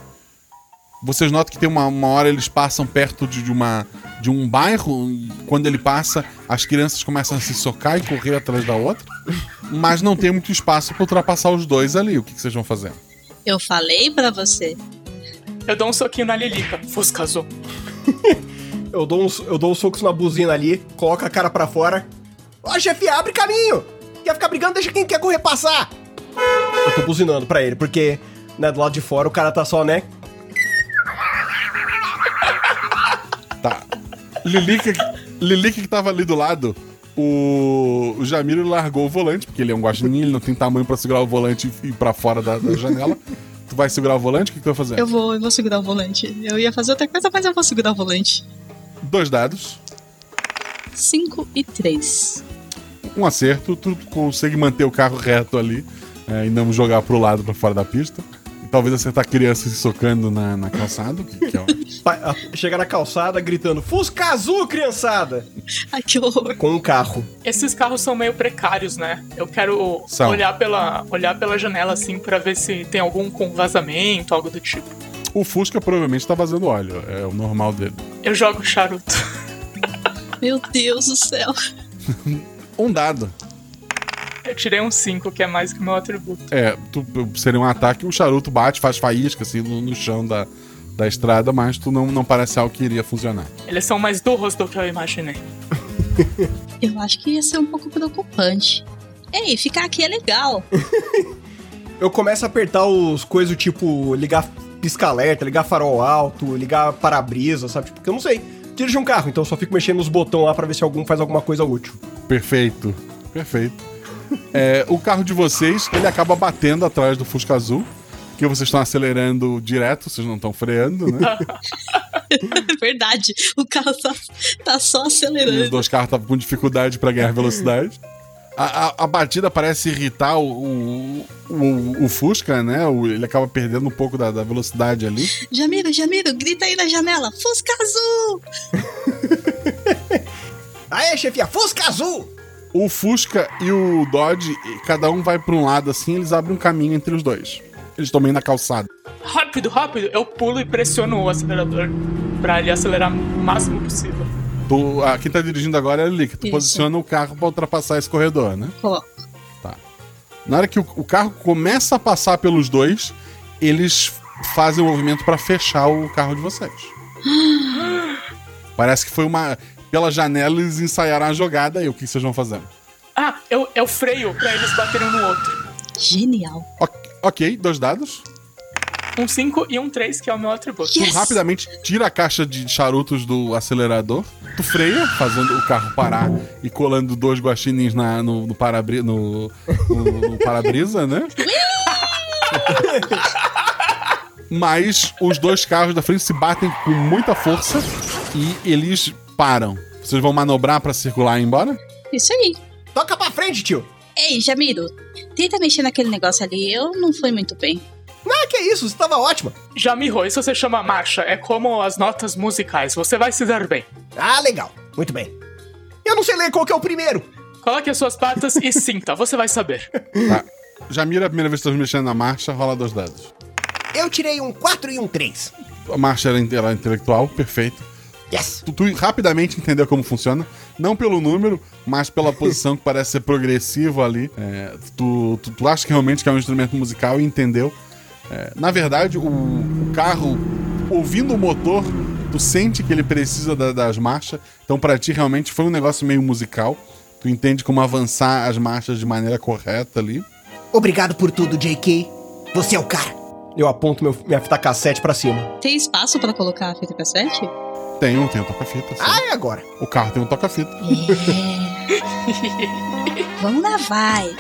Vocês notam que tem uma, uma hora eles passam perto de, de uma, de um bairro, e quando ele passa, as crianças começam a se socar e correr atrás da outra, mas não tem muito espaço para ultrapassar os dois ali. O que, que vocês vão fazer? Eu falei pra você. Eu dou um soquinho na Lilica. Fusca azul. Eu dou, uns, eu dou uns socos na buzina ali, coloco a cara pra fora. Ó, chefe, abre caminho! Quer ficar brigando, deixa quem quer correr passar! Eu tô buzinando pra ele, porque, né, do lado de fora o cara tá só, né? Lilica, Lilica que tava ali do lado, o, o Jamiro largou o volante, porque ele é um guaxinim, ele não tem tamanho pra segurar o volante e ir pra fora da, da janela. tu vai segurar o volante? O que, que tu vai fazer? Eu vou, eu vou segurar o volante. Eu ia fazer outra coisa, mas eu vou segurar o volante. Dois dados, 5 e 3. um acerto, tu consegue manter o carro reto ali é, e não jogar pro lado, pra fora da pista. Talvez acertar crianças se socando na, na calçada, que, que é ó. Pa- a- Chega na calçada gritando: Fusca azul, criançada! Ai, que horror. Com um carro. Esses carros são meio precários, né? Eu quero São. olhar pela, olhar pela janela assim pra ver se tem algum com vazamento, algo do tipo. O Fusca provavelmente tá vazando óleo, é o normal dele. Eu jogo charuto. Meu Deus do céu. Um dado. Eu tirei um 5, que é mais que o meu atributo. É, tu, seria um ataque, o charuto bate, faz faísca assim no, no chão da, da estrada, mas tu não, não parece algo que iria funcionar. Eles são mais duros do que eu imaginei. Eu acho que ia ser um pouco preocupante. Ei, ficar aqui é legal. Eu começo a apertar os coisas tipo ligar pisca-alerta, ligar farol alto, ligar para-brisa, sabe? Tipo, Porque eu não sei dirigir um carro, então eu só fico mexendo nos botões lá pra ver se algum faz alguma coisa útil. Perfeito, perfeito. É, o carro de vocês, ele acaba batendo atrás do Fusca Azul, que vocês estão acelerando direto, vocês não estão freando, né? É verdade. O carro tá, tá só E os acelerando. dois carros estavam com dificuldade para ganhar velocidade. A, a- a batida parece irritar o, o, o- o Fusca, né? O- ele acaba perdendo um pouco da, da velocidade ali. Jamiro, Jamiro, grita aí na janela. Fusca azul! Aê, chefia, Fusca azul! O Fusca e o Dodge, cada um vai para um lado assim, eles abrem um caminho entre os dois. Eles estão meio na calçada. Rápido, rápido! Eu pulo e pressiono o acelerador pra ele acelerar o máximo possível. Tu, a, quem tá dirigindo agora é a Lilica. Tu Isso. posiciona o carro para ultrapassar esse corredor, né? Coloco. Tá. Na hora que o, o carro começa a passar pelos dois, eles fazem o movimento para fechar o carro de vocês. Parece que foi uma. Pela janela eles ensaiaram a jogada aí. O que vocês vão fazer? Ah, eu, eu freio pra eles baterem um no outro. Genial. Ok, ok, dois dados. Um 5 e um 3, que é o meu atributo. Tu rapidamente tira a caixa de charutos do acelerador, tu freia, fazendo o carro parar e colando dois guaxinins na, no, no para-brisa, no, no- no para-brisa, né? Mas os dois carros da frente se batem com muita força e eles param. Vocês vão manobrar pra circular e ir embora? Isso aí. Toca pra frente, tio! Ei, Jamiro, tenta mexer naquele negócio ali. Eu não fui muito bem. Ah, que isso, você tava ótima. Jamiro, isso se chama marcha. É como as notas musicais. Você vai se dar bem. Ah, legal. Muito bem. Eu não sei ler qual que é o primeiro. Coloque as suas patas e sinta. Você vai saber. Tá. Jamira, a primeira vez que estás mexendo na marcha, rola dois dados. Eu tirei um 4 e um 3. A marcha era, era intelectual, perfeito. Yes. Tu, tu rapidamente entendeu como funciona. Não pelo número, mas pela posição que parece ser progressiva ali. É, tu, tu, tu acha que realmente que é um instrumento musical e entendeu. É, na verdade, o, o carro, ouvindo o motor, tu sente que ele precisa da- das marchas. Então, pra ti, realmente foi um negócio meio musical. Tu entende como avançar as marchas de maneira correta ali. Obrigado por tudo, JK. Você é o cara. Eu aponto meu- minha fita cassete pra cima. Tem espaço pra colocar a fita cassete? Tem um, tem um toca-fita. sim. Ah, é agora. O carro tem um toca-fita. Vamos lá, vai.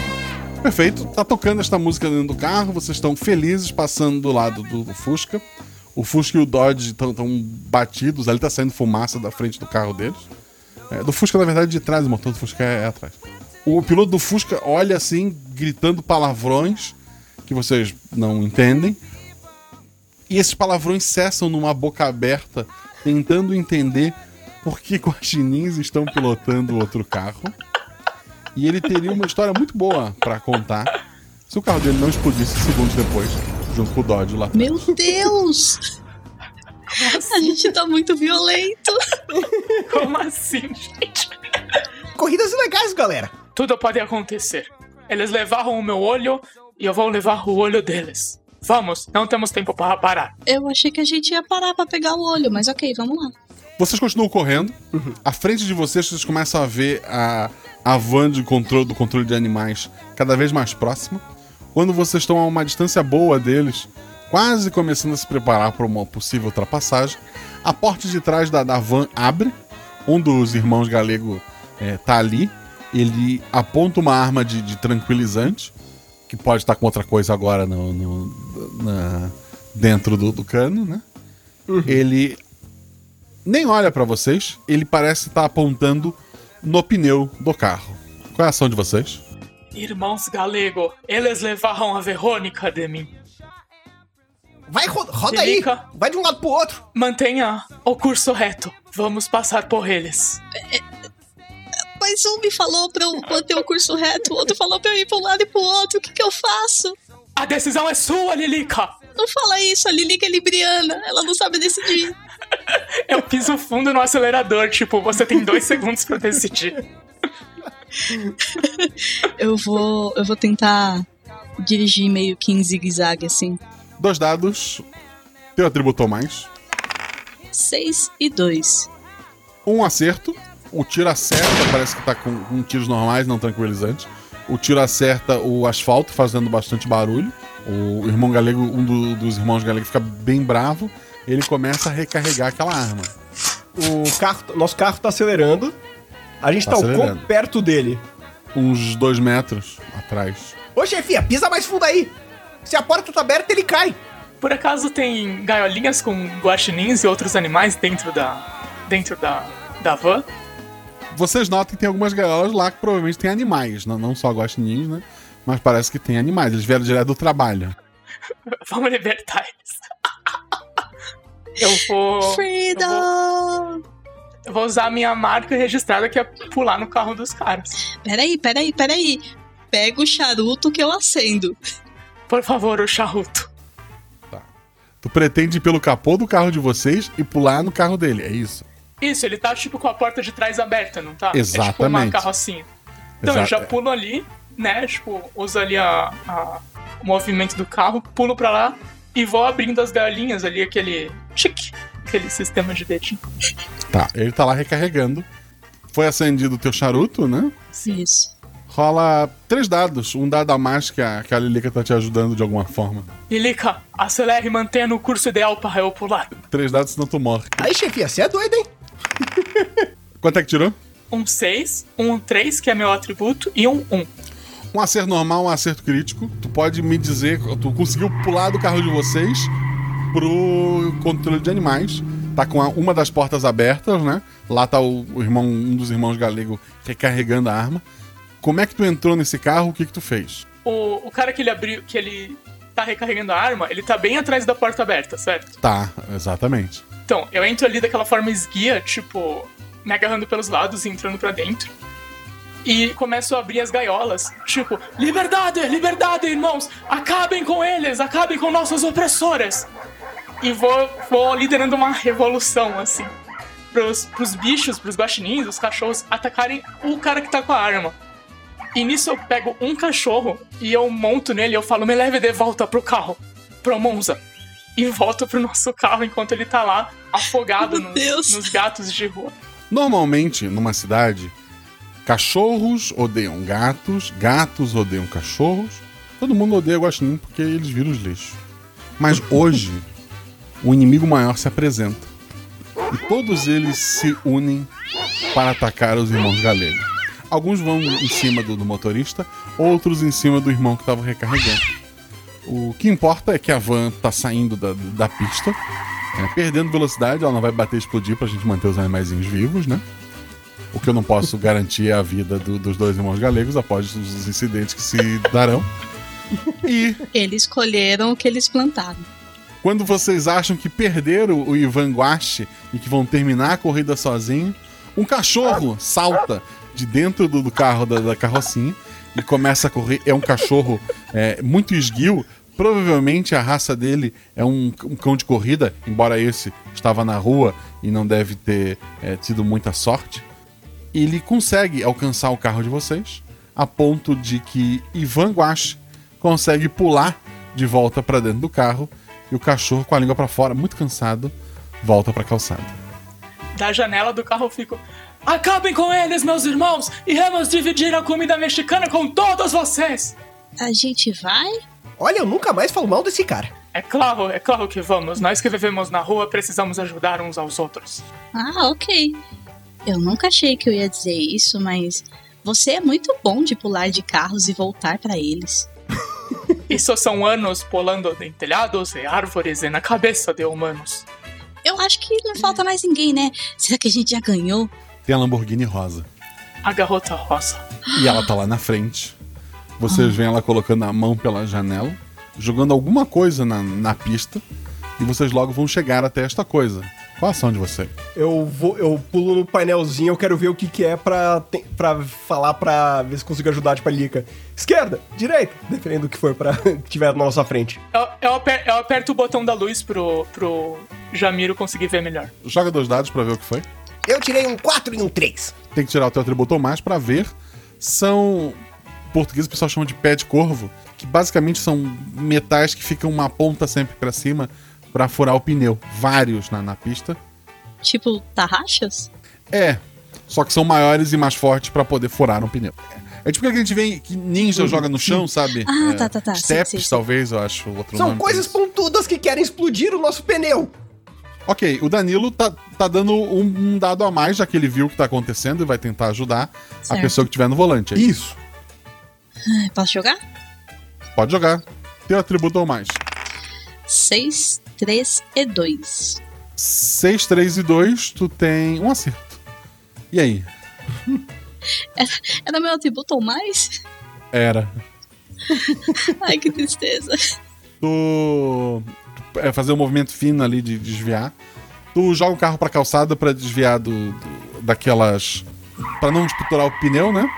Perfeito. Tá tocando esta música dentro do carro, vocês estão felizes passando do lado do, do Fusca. O Fusca e o Dodge estão batidos, ali tá saindo fumaça da frente do carro deles. É, do Fusca, na verdade, de trás, o motor do Fusca é, é atrás. O piloto do Fusca olha assim, gritando palavrões que vocês não entendem. E esses palavrões cessam numa boca aberta, tentando entender por que guaxinins estão pilotando outro carro. E ele teria uma história muito boa para contar se o carro dele não explodisse segundos depois, junto com o Dodge lá. Meu Deus! A gente tá muito violento. Como assim, gente? Corridas ilegais, galera. Tudo pode acontecer. Eles levaram o meu olho e eu vou levar o olho deles. Vamos, não temos tempo para parar. Eu achei que a gente ia parar pra pegar o olho, mas ok, vamos lá. Vocês continuam correndo. À frente de vocês, vocês começam a ver a, a van de controle, do controle de animais cada vez mais próxima. Quando vocês estão a uma distância boa deles, quase começando a se preparar para uma possível ultrapassagem, a porta de trás da, da van abre. Um dos irmãos galego é, tá ali. Ele aponta uma arma de, de tranquilizante, que pode estar com outra coisa agora no, no- na- dentro do, do cano, né? Ele nem olha para vocês, ele parece estar apontando no pneu do carro. Qual é a ação de vocês? Irmãos galego, eles levaram a Verônica de mim. Vai, ro- roda aí. Vai de um lado pro outro. Mantenha o curso reto. Vamos passar por eles. Mas um me falou pra eu manter o curso reto, o outro falou pra eu ir pra um lado e pro outro. O que que eu faço? A decisão é sua, Lilica! Não fala isso, a Lilica é libriana. Ela não sabe decidir. Eu piso fundo no acelerador, tipo, você tem dois segundos pra decidir. Eu vou, eu vou tentar dirigir meio que em zigue-zague, assim. Dois dados. Teu atributo mais. 6 e 2. Um acerto. O tiro acerta, parece que tá com, com tiros normais, não tranquilizantes. O tiro acerta o asfalto, fazendo bastante barulho. O irmão galego, um do- dos irmãos galegos, fica bem bravo. Ele começa a recarregar aquela arma. O carro, nosso carro tá acelerando. A gente Tá tá, o quão perto dele. Uns dois metros atrás. Ô, chefia, pisa mais fundo aí. Se a porta tá aberta, ele cai. Por acaso tem gaiolinhas com guaxinins e outros animais dentro da. dentro da. da van? Vocês notam que tem algumas gaiolas lá que provavelmente tem animais, não, não só guaxinins, né? Mas parece que tem animais. Eles vieram direto do trabalho. Vamos libertar eles. Eu vou. Eu vou, Freedom! eu vou usar a minha marca registrada que é pular no carro dos caras. Peraí, peraí, peraí. Pega o charuto que eu acendo. Por favor, o charuto. Tu pretende ir pelo capô do carro de vocês e pular no carro dele, é isso? Isso, ele tá tipo com a porta de trás aberta, não tá? É tipo uma Exatamente. carrocinha. Então eu já pulo ali, né? Tipo, uso ali a, a- o movimento do carro, pulo pra lá e vou abrindo as galinhas ali, aquele. Tic, aquele sistema de dedinho. Tá, ele tá lá recarregando. Foi acendido o teu charuto, né? Isso. Rola três dados. Um dado a mais que a, que a Lilica tá te ajudando de alguma forma. Lilica, acelere e mantenha no curso ideal para eu pular. Três dados, senão tu morre. Aí, chefia, você é doido, hein? Quanto é que tirou? Um 6, um 3, que é meu atributo, e um 1. Um acerto normal, um acerto crítico. Tu pode me dizer, tu conseguiu pular do carro de vocês pro controle de animais. Tá com uma das portas abertas, né? Lá tá o, o irmão, um dos irmãos galego recarregando a arma. Como é que tu entrou nesse carro? O que que tu fez? O, o cara que ele abriu, que ele tá recarregando a arma, ele tá bem atrás da porta aberta, certo? Tá, exatamente. Então, eu entro ali daquela forma esguia, tipo, me agarrando pelos lados e entrando pra dentro. E começo a abrir as gaiolas, tipo, liberdade, liberdade, irmãos! Acabem com eles, acabem com nossas opressoras! E vou, vou liderando uma revolução, assim, pros, pros bichos, pros guaxinins, os cachorros, atacarem o cara que tá com a arma. E nisso eu pego um cachorro e eu monto nele e eu falo, me leve de volta pro carro, pro Monza. E volto pro nosso carro enquanto ele tá lá, afogado nos, nos gatos de rua. Normalmente, numa cidade, cachorros odeiam gatos, gatos odeiam cachorros, todo mundo odeia guaxinim porque eles viram os lixos. Mas hoje, o inimigo maior se apresenta. E todos eles se unem para atacar os irmãos galegos. Alguns vão em cima do, do motorista, outros em cima do irmão que estava recarregando. O que importa é que a van tá saindo da, da pista, é, perdendo velocidade, ela não vai bater e explodir pra gente manter os animaizinhos vivos, né? O que eu não posso garantir é a vida do- dos dois irmãos galegos após os incidentes que se darão. E Eles escolheram o que eles plantaram. quando vocês acham que perderam o Ivan Guache e que vão terminar a corrida sozinho, um cachorro salta de dentro do, do carro da, da carrocinha e começa a correr. É um cachorro é, muito esguio. Provavelmente a raça dele é um, um cão de corrida, embora esse estava na rua e não deve ter é, tido muita sorte. Ele consegue alcançar o carro de vocês, a ponto de que Ivan Guache consegue pular de volta para dentro do carro e o cachorro com a língua para fora, muito cansado, volta para a calçada. Da janela do carro eu fico. Acabem com eles, meus irmãos, e vamos dividir a comida mexicana com todos vocês! A gente vai? Olha, eu nunca mais falo mal desse cara. É claro, é claro que vamos. Nós que vivemos na rua precisamos ajudar uns aos outros. Ah, ok. Eu nunca achei que eu ia dizer isso, mas você é muito bom de pular de carros e voltar pra eles. Isso são anos pulando em telhados e árvores e na cabeça de humanos. Eu acho que não falta mais ninguém, né? Será que a gente já ganhou? Tem a Lamborghini rosa. A garota rosa. E ela tá lá na frente. Vocês veem ela colocando a mão pela janela, jogando alguma coisa na, na pista, e vocês logo vão chegar até esta coisa. Qual a ação de você? Eu vou, eu pulo no painelzinho, eu quero ver o que que é pra, te- pra falar pra ver se consigo ajudar tipo a Lilica. Esquerda, direita, dependendo do que for pra que tiver na nossa frente. Eu, eu, aper- eu aperto o botão da luz pro, pro Jamiro conseguir ver melhor. Joga dois dados pra ver o que foi. Eu tirei um 4 e um 3. Tem que tirar o teu atributo mais pra ver. São. Em português o pessoal chama de pé de corvo, que basicamente são metais que ficam uma ponta sempre pra cima pra furar o pneu. Vários na, na pista. Tipo, tarraxas? É, só que são maiores e mais fortes pra poder furar um pneu. É tipo aquele que a gente vê que ninja joga no chão, sabe? Ah, É, tá, tá, tá. Sim, Steps, sim, sim. talvez, eu acho. Outro São nome coisas pontudas que querem explodir o nosso pneu. Ok, o Danilo tá, tá dando um, um dado a mais, já que ele viu o que tá acontecendo e vai tentar ajudar a Certo. pessoa que estiver no volante. aí. Isso. Posso jogar? Pode jogar. Teu atributo ou mais. 6, 3 e 2. 6, 3 e 2, tu tem um acerto. E aí? Era, era meu atributo ou mais? Era. Ai, que tristeza. Tu. É fazer um movimento fino ali de desviar. Tu joga o carro pra calçada pra desviar do, do- daquelas. Pra não disputar o pneu, né?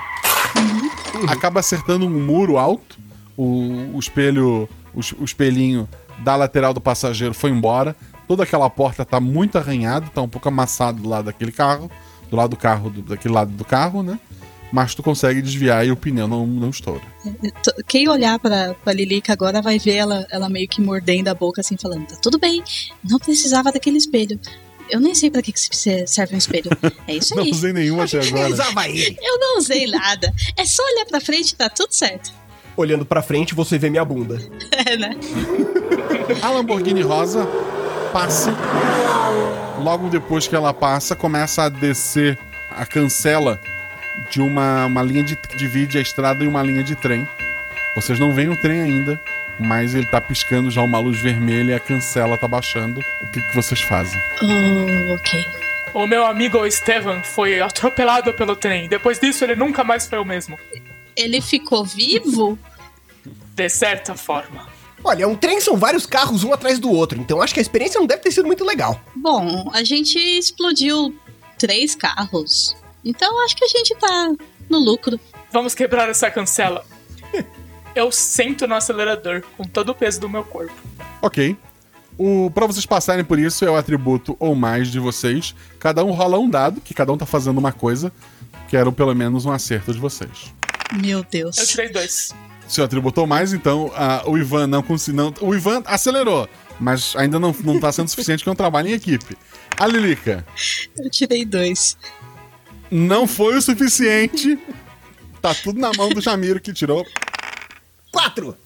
Acaba acertando um muro alto. O, o espelho. O, o espelhinho da lateral do passageiro foi embora. Toda aquela porta tá muito arranhada, tá um pouco amassado do lado daquele carro. Do lado do carro, do- daquele lado do carro, né? Mas tu consegue desviar e o pneu não, não estoura. T- Quem olhar pra, pra Lilica agora vai ver ela, ela meio que mordendo a boca, assim, falando: tá tudo bem, não precisava daquele espelho. Eu nem sei pra que, que se- serve um espelho. É isso Não aí. usei nenhum até agora. ele. Eu não usei nada. É só olhar pra frente e tá tudo certo. Olhando pra frente, você vê minha bunda. É, né? A Lamborghini rosa passa. Logo depois que ela passa, começa a descer a cancela de uma, uma linha de divide a estrada e uma linha de trem. Vocês não veem o trem ainda, mas ele tá piscando já uma luz vermelha e a cancela tá baixando. O que, que vocês fazem? Oh, ok. O meu amigo Estevan foi atropelado pelo trem. Depois disso, ele nunca mais foi o mesmo. Ele ficou vivo? De certa forma. Olha, um trem são vários carros um atrás do outro, então acho que a experiência não deve ter sido muito legal. Bom, a gente explodiu três carros. Então acho que a gente tá no lucro. Vamos quebrar essa cancela. Eu sento no acelerador com todo o peso do meu corpo. Ok. O, pra vocês passarem por isso, é o atributo ou mais de vocês. Cada um rola um dado, que cada um tá fazendo uma coisa. Quero pelo menos um acerto de vocês. Meu Deus. Eu tirei dois. Seu atributo ou mais, então ah, o Ivan não conseguiu. O Ivan acelerou, mas ainda não, não tá sendo suficiente que é um trabalho em equipe. A Lilica Eu tirei dois. Não foi o suficiente. Tá tudo na mão do Jamiro que tirou. Quatro!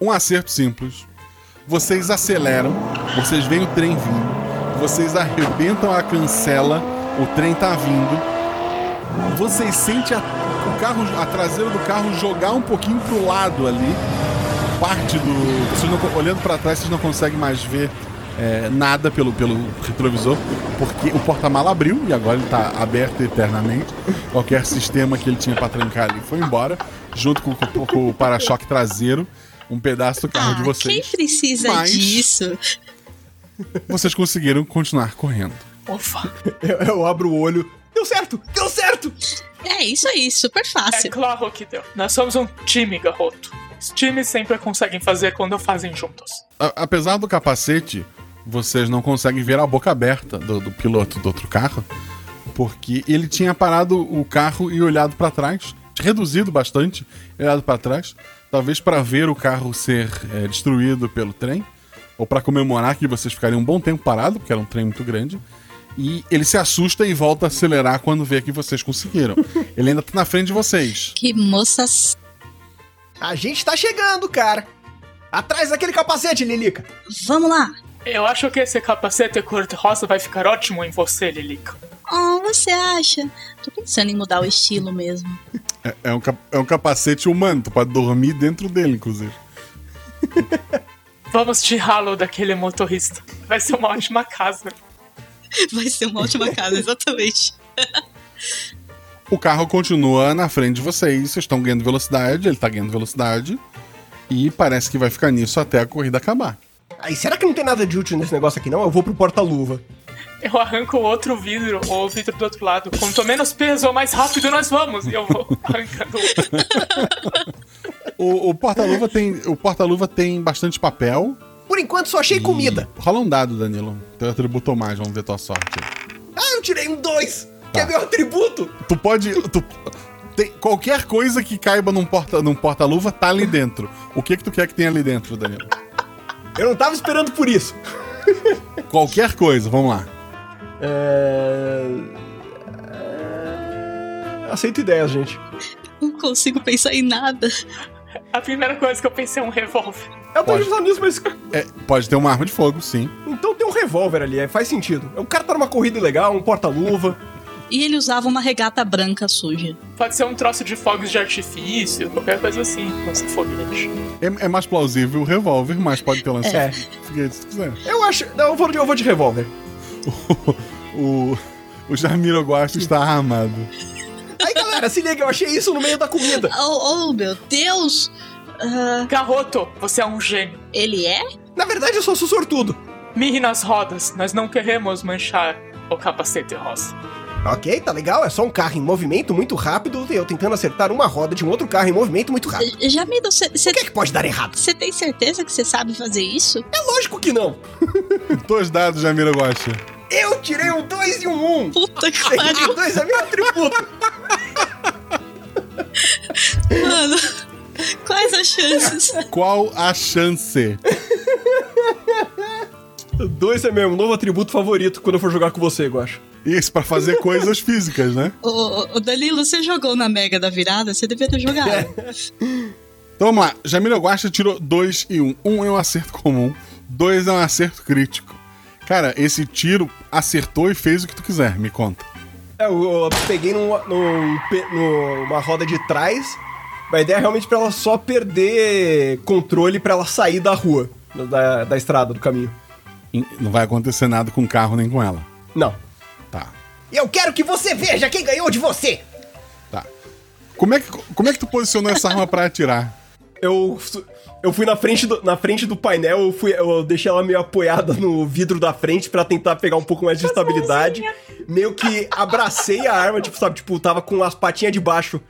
Um acerto simples. Vocês aceleram, vocês veem o trem vindo, vocês arrebentam a cancela, o trem tá vindo. Vocês sentem a, o carro, a traseira do carro jogar um pouquinho pro lado ali. Parte do. Vocês não, olhando para trás, vocês não conseguem mais ver é, nada pelo, pelo retrovisor, porque o porta-mala abriu e agora ele tá aberto eternamente. Qualquer sistema que ele tinha para trancar ali foi embora, junto com, com- com o para-choque traseiro, um pedaço do carro de Ah, vocês. quem precisa Mas- disso? Vocês conseguiram continuar correndo. Ufa. Eu, eu abro o olho. Deu certo! Deu certo! É isso aí, super É fácil. claro que deu. Nós somos um time, garoto. Os times sempre conseguem fazer quando fazem juntos. A- apesar do capacete, vocês não conseguem ver a boca aberta do, do piloto do outro carro, porque ele tinha parado o carro e olhado para trás, reduzido bastante, e olhado para trás, talvez para ver o carro ser é, destruído pelo trem, ou para comemorar que vocês ficariam um bom tempo parado, porque era um trem muito grande. E ele se assusta e volta a acelerar quando vê que vocês conseguiram. ele ainda tá na frente de vocês. Que moças. A gente tá chegando, cara. Atrás daquele capacete, Lilica. Vamos lá. Eu acho que esse capacete cor-de-rosa vai ficar ótimo em você, Lilica. Oh, você acha? Tô pensando em mudar o estilo mesmo. É, é um, é um capacete humano, tu pode dormir dentro dele, inclusive. Vamos tirá-lo daquele motorista. Vai ser uma ótima casa. Vai ser uma ótima casa, exatamente. O carro continua na frente de vocês, vocês estão ganhando velocidade, ele tá ganhando velocidade. E parece que vai ficar nisso até a corrida acabar. Aí, será que não tem nada de útil nesse negócio aqui, não? Eu vou pro porta-luva. Eu arranco outro vidro, ou o vidro do outro lado. Quanto menos peso, mais rápido nós vamos. E eu vou arrancando o outro. O, porta-luva tem, o porta-luva tem bastante papel. Por enquanto, só achei comida. Rola um dado, Danilo. Teu atributo ou mais, vamos ver tua sorte. Ah, eu tirei um dois. Que é meu atributo. Tu pode. Tu, tem, qualquer coisa que caiba num porta- num porta-luva tá ali dentro. O que que tu quer que tenha ali dentro, Danilo? Eu não tava esperando por isso. Qualquer coisa, vamos lá. É... é, Aceito ideias, gente. Não consigo pensar em nada. A primeira coisa que eu pensei é um revólver. Eu tô Pode. pensando nisso, mas. É, pode ter uma arma de fogo, sim. Então tem um revólver ali, é, faz sentido. O cara tá numa corrida legal, um porta-luva. E ele usava uma regata branca suja. Pode ser um troço de fogos de artifício, qualquer coisa assim. Nossa, foguete. É, é mais plausível o revólver, mas pode ter lançado. É. foguete se quiser. Eu acho. Não, eu vou de, eu vou de revólver. O, o Jamiro Guasto está armado. Aí, galera, se liga, eu achei isso no meio da comida. Oh, oh, meu Deus! Ah, Garoto, você é um gênio. ele é? Na verdade, eu sou sortudo. Mirre nas rodas, nós não queremos manchar o capacete rosa. Ok, tá legal, é só um carro em movimento muito rápido e eu tentando acertar uma roda de um outro carro em movimento muito rápido. Jamiro, você O que é que pode dar errado? tem certeza que você sabe fazer isso? É lógico que não. Dois dados, Jamiro Guasto. Eu tirei um 2 e um 1. Um. Puta que pariu. dois é meu atributo. Mano, quais as chances? Qual a chance? Dois é meu novo atributo favorito quando eu for jogar com você, eu acho. Isso, pra fazer coisas físicas, né? Ô, ô, Danilo, você jogou na Mega da virada? Você devia ter jogado. Então vamos lá. Jamiro Guasto tirou 2 e 1. Um. um é um acerto comum, dois é um acerto crítico. Cara, esse tiro acertou e fez o que tu quiser, me conta. É, eu, eu peguei num, num, numa roda de trás. A ideia é realmente pra ela só perder controle pra ela sair da rua, da, da estrada, do caminho. Não vai acontecer nada com o carro nem com ela. Não. Eu quero que você veja quem ganhou de você! tá. Como é que, como é que tu posicionou essa arma pra atirar? Eu, eu fui na frente, do, na frente do painel, eu, fui, eu deixei ela meio apoiada no vidro da frente pra tentar pegar um pouco mais de estabilidade. Meio que abracei a arma, tipo, sabe, tipo, tava com as patinhas de baixo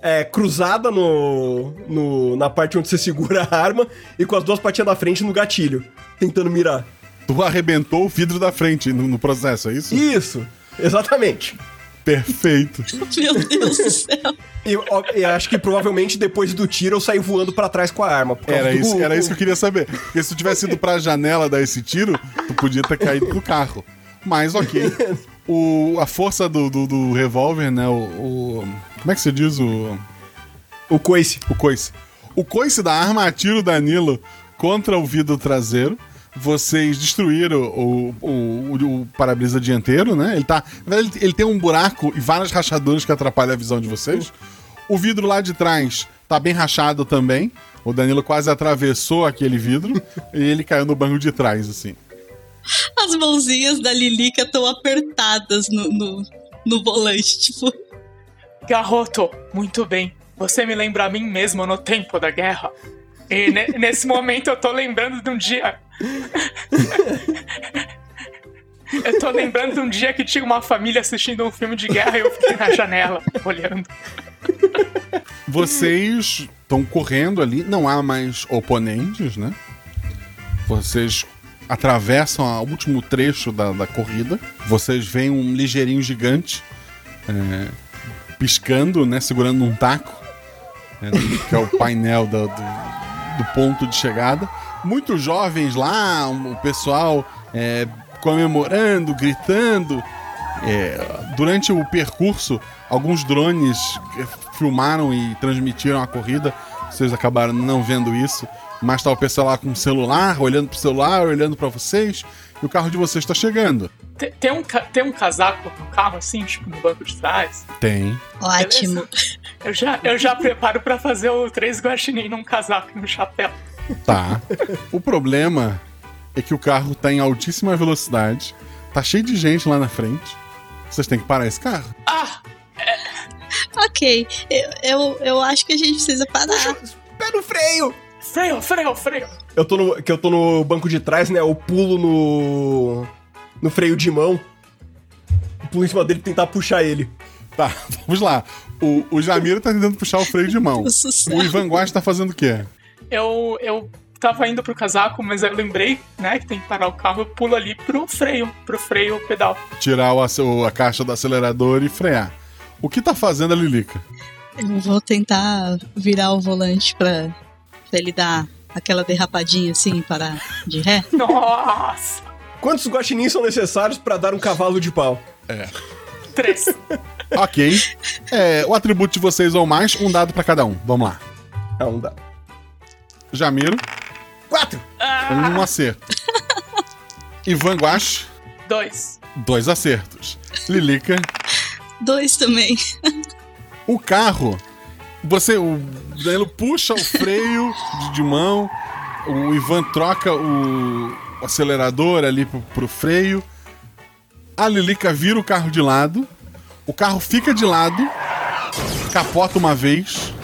é, cruzada no, no, na parte onde você segura a arma e com as duas patinhas da frente no gatilho, tentando mirar. Tu arrebentou o vidro da frente no, no processo, é isso? Isso, exatamente. Perfeito. Meu Deus do céu. E e acho que provavelmente depois do tiro eu saí voando pra trás com a arma. Era do- isso, era isso que eu queria saber. Porque se tu tivesse ido pra janela dar esse tiro, tu podia ter caído do carro. Mas ok. O, a força do, do, do revólver, né? O, o- Como é que se diz? O. O coice. O coice. O coice da arma atira o Danilo contra o vidro traseiro. Vocês destruíram o, o, o, o para-brisa dianteiro, né? Ele tá. na verdade, Ele, ele tem um buraco e várias rachaduras que atrapalham a visão de vocês. O vidro lá de trás tá bem rachado também. O Danilo quase atravessou aquele vidro e ele caiu no banco de trás, assim. As mãozinhas da Lilica estão apertadas no, no, no volante, tipo. Garroto, muito bem. Você me lembra a mim mesmo no tempo da guerra. E ne- nesse momento eu tô lembrando de um dia. eu tô lembrando de um dia que tinha uma família assistindo um filme de guerra e eu fiquei na janela olhando. Vocês estão correndo ali, não há mais oponentes, né? Vocês atravessam o último trecho da, da corrida. Vocês veem um ligeirinho gigante é, piscando, né? Segurando um taco, né, que é o painel do, do, do ponto de chegada. Muitos jovens lá, o pessoal é, comemorando, gritando. É, durante o percurso, alguns drones filmaram e transmitiram a corrida. Vocês acabaram não vendo isso. Mas tá o pessoal lá com o celular, olhando pro celular, olhando para vocês. E o carro de vocês está chegando. Tem, tem um, tem um casaco no carro assim, tipo, no banco de trás? Tem. Ótimo. Eu já, eu já preparo pra fazer o três guaxinim num casaco e num chapéu. Tá. o problema é que o carro tá em altíssima velocidade. Tá cheio de gente lá na frente. Vocês têm que parar esse carro. Ok, eu, eu, eu acho que a gente precisa parar. Pé no freio! Freio, freio, freio! Eu tô no, que eu tô no banco de trás, né? Eu pulo no. no freio de mão. Pulo em cima dele e tentar puxar ele. Tá, vamos lá. O, o Jamiro tá tentando puxar o freio de mão. O Ivan Guas tá fazendo o quê? Eu, eu tava indo pro casaco, mas eu lembrei, né, que tem que parar o carro, eu pulo ali pro freio, pro freio pedal. Tirar o, o- a caixa do acelerador e frear. O que tá fazendo a Lilica? Eu vou tentar virar o volante pra, pra ele dar aquela derrapadinha assim e parar de ré. Nossa! Quantos guaxinins são necessários pra dar um cavalo de pau? É. Três. Ok. É, o atributo de vocês ou mais, um dado pra cada um. Vamos lá. É um dado. Jamiro, Quatro! um acerto. Ivan Guache, Dois. dois acertos. Lilica, Dois também. o carro. Você, o Danilo puxa o freio de, de mão, o Ivan troca o acelerador ali pro, pro freio. A Lilica vira o carro de lado. O carro fica de lado, capota uma vez,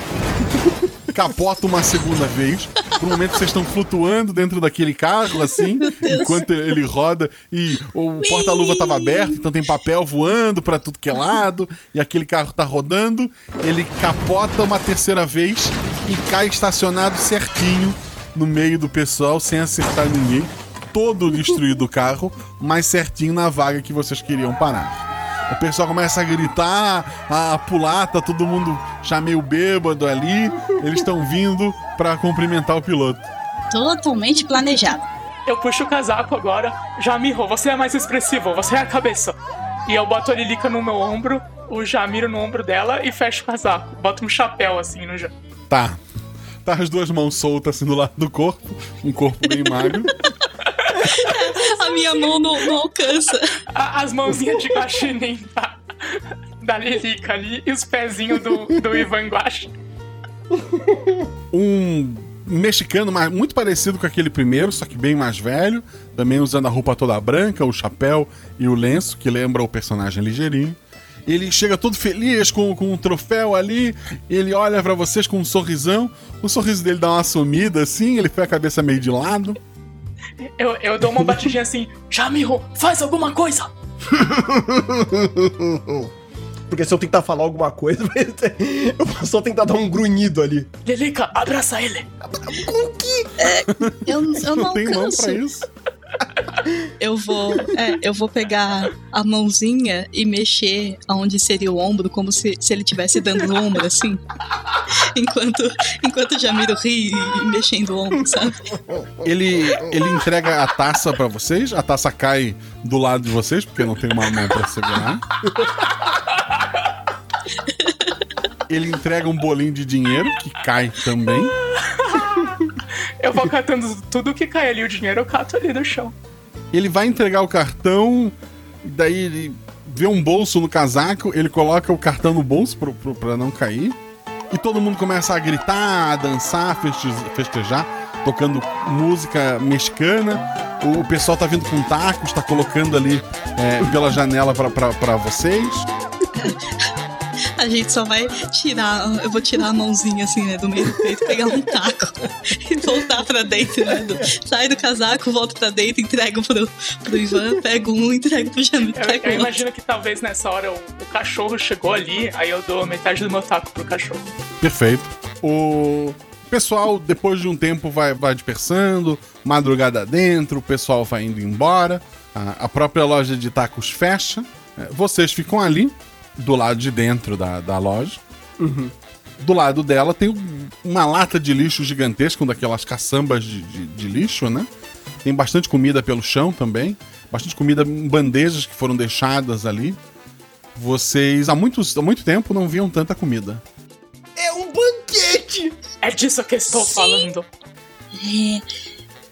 capota uma segunda vez. Por um momento vocês estão flutuando dentro daquele carro, assim, enquanto ele roda e o porta-luva tava aberto, então tem papel voando pra tudo que é lado, e aquele carro tá rodando. Ele capota uma terceira vez e cai estacionado certinho no meio do pessoal, sem acertar ninguém. Todo destruído o carro, mas certinho na vaga que vocês queriam parar. O pessoal começa a gritar, a pular, tá todo mundo já meio bêbado ali. Eles estão vindo pra cumprimentar o piloto. Totalmente planejado. Eu puxo o casaco agora. Jamiro, você é mais expressivo, você é a cabeça. E eu boto a Lilica no meu ombro, o Jamiro no ombro dela e fecho o casaco. Boto um chapéu assim no ja- Tá. Tá as duas mãos soltas assim do lado do corpo, um corpo bem magro. A minha mão não, não alcança. A- As mãozinhas de guaxinim da, da Lilica ali e os pezinhos do, do Ivan Guax. Um mexicano mais- muito parecido com aquele primeiro, só que bem mais velho, também usando a roupa toda branca, o chapéu e o lenço, que lembra o personagem ligeirinho. Ele chega todo feliz com, com um troféu ali, ele olha pra vocês com um sorrisão, o sorriso dele dá uma sumida assim, ele põe a cabeça meio de lado. Eu, eu dou uma batidinha assim, Jamiro, faz alguma coisa! Porque se eu tentar falar alguma coisa, eu posso só tentar dar um grunhido ali. Lilica, abraça ele! Com que? Eu, eu não tem mão alcanço. pra isso. Eu vou, é, eu vou pegar a mãozinha e mexer aonde seria o ombro, como se, se ele estivesse dando no ombro, assim. Enquanto, enquanto o Jamiro ri e mexendo o ombro, sabe? Ele, ele entrega a taça pra vocês, a taça cai do lado de vocês, porque não tem uma mão pra segurar. Ele entrega um bolinho de dinheiro, que cai também. Eu vou catando tudo que cai ali, o dinheiro eu cato ali do chão. Ele vai entregar o cartão, daí ele vê um bolso no casaco, ele coloca o cartão no bolso pro, pro, pra não cair. E todo mundo começa a gritar, a dançar, feste- festejar, tocando música mexicana. O pessoal tá vindo com tacos, tá colocando ali é, pela janela pra vocês. A gente só vai tirar, eu vou tirar a mãozinha assim, né, do meio do peito, pegar um taco e voltar pra dentro, né? do- sai do casaco, volta pra dentro, entrego pro, pro Ivan, pego um, entrego pro Jamil, Eu, eu imagino que talvez nessa hora o, o cachorro chegou ali, aí eu dou metade do meu taco pro cachorro. Perfeito. O pessoal, depois de um tempo, vai, vai dispersando, madrugada dentro, o pessoal vai indo embora, a, a própria loja de tacos fecha. É, Vocês ficam ali, do lado de dentro da, da loja. Do lado dela tem um- uma lata de lixo gigantesca, um daquelas caçambas de, de- de lixo, né? Tem bastante comida pelo chão também. Bastante comida em bandejas que foram deixadas ali. Vocês há, muitos, há muito tempo não viam tanta comida. É um banquete! É disso que eu estou falando. É,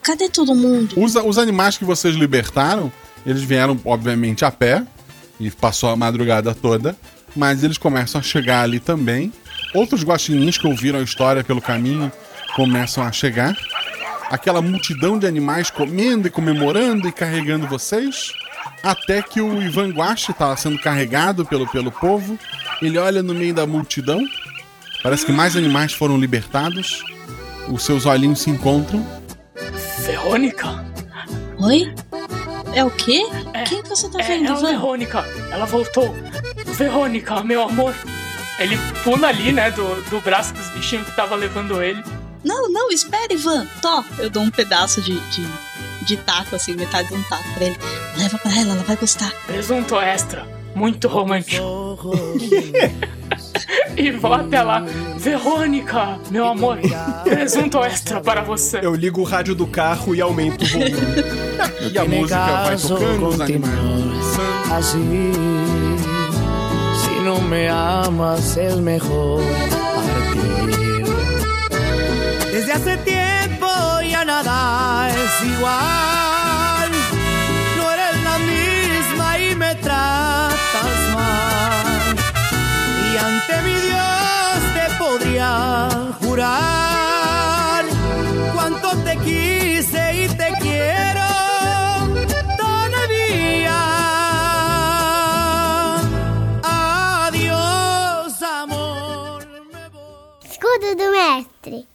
cadê todo mundo? Os, os animais que vocês libertaram, eles vieram, obviamente, a pé e passou a madrugada toda, mas eles começam a chegar ali também. Outros guaxinins que ouviram a história pelo caminho começam a chegar. Aquela multidão de animais comendo e comemorando e carregando vocês. Até que o Ivan Guache está sendo carregado pelo, pelo povo. Ele olha no meio da multidão. Parece que mais animais foram libertados. Os seus olhinhos se encontram. Verônica? Oi? É o quê? Quem que você tá É, vendo, é a Ivan? Verônica. Ela voltou. Verônica, meu amor. Ele pula ali, né, do, do braço dos bichinhos que tava levando ele. Não, não, espera, Ivan. Tó, eu dou um pedaço de, de, de taco, assim, metade de um taco pra ele. Leva pra ela, ela vai gostar. Presunto extra. Muito romântico. e vou até lá. Verônica, meu amor. Presunto extra para você. Eu ligo o rádio do carro e aumento o volume. E a música vai tocando, os animais Así, si no me amas es mejor partir. Desde hace tiempo ya nada es igual. Jurar cuánto te quise y te quiero todavía. Adiós, amor. Escudo do mestre.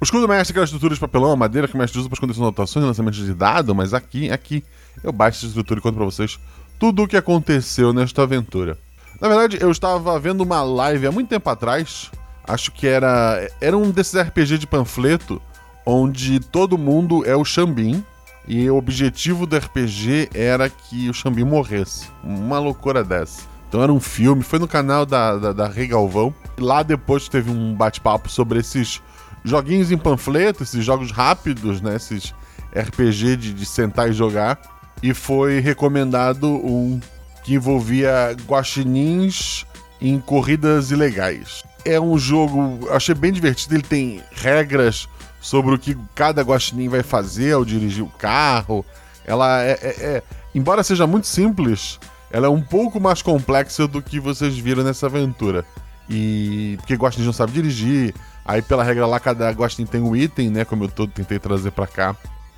O escudo mestre é aquela estrutura de papelão, a madeira que o mestre usa para esconder suas anotações e lançamentos de dado, mas aqui, aqui, eu baixo essa estrutura e conto pra vocês tudo o que aconteceu nesta aventura. Na verdade, eu estava vendo uma live há muito tempo atrás, acho que era, era um desses RPG de panfleto, onde todo mundo é o Xambim, e o objetivo do RPG era que o Xambim morresse. Uma loucura dessa. Então era um filme, foi no canal da, da, da Rei Galvão. Lá depois teve um bate-papo sobre esses joguinhos em panfleto, esses jogos rápidos, né? Esses RPG de, de sentar e jogar. E foi recomendado um que envolvia guaxinins em corridas ilegais. É um jogo, achei bem divertido, ele tem regras sobre o que cada guaxinim vai fazer ao dirigir o carro. Ela é, é- é- embora seja muito simples, ela é um pouco mais complexa do que vocês viram nessa aventura. E porque guaxinim não sabe dirigir, aí pela regra lá cada guaxinim tem um item, né, como eu todo tentei trazer pra cá.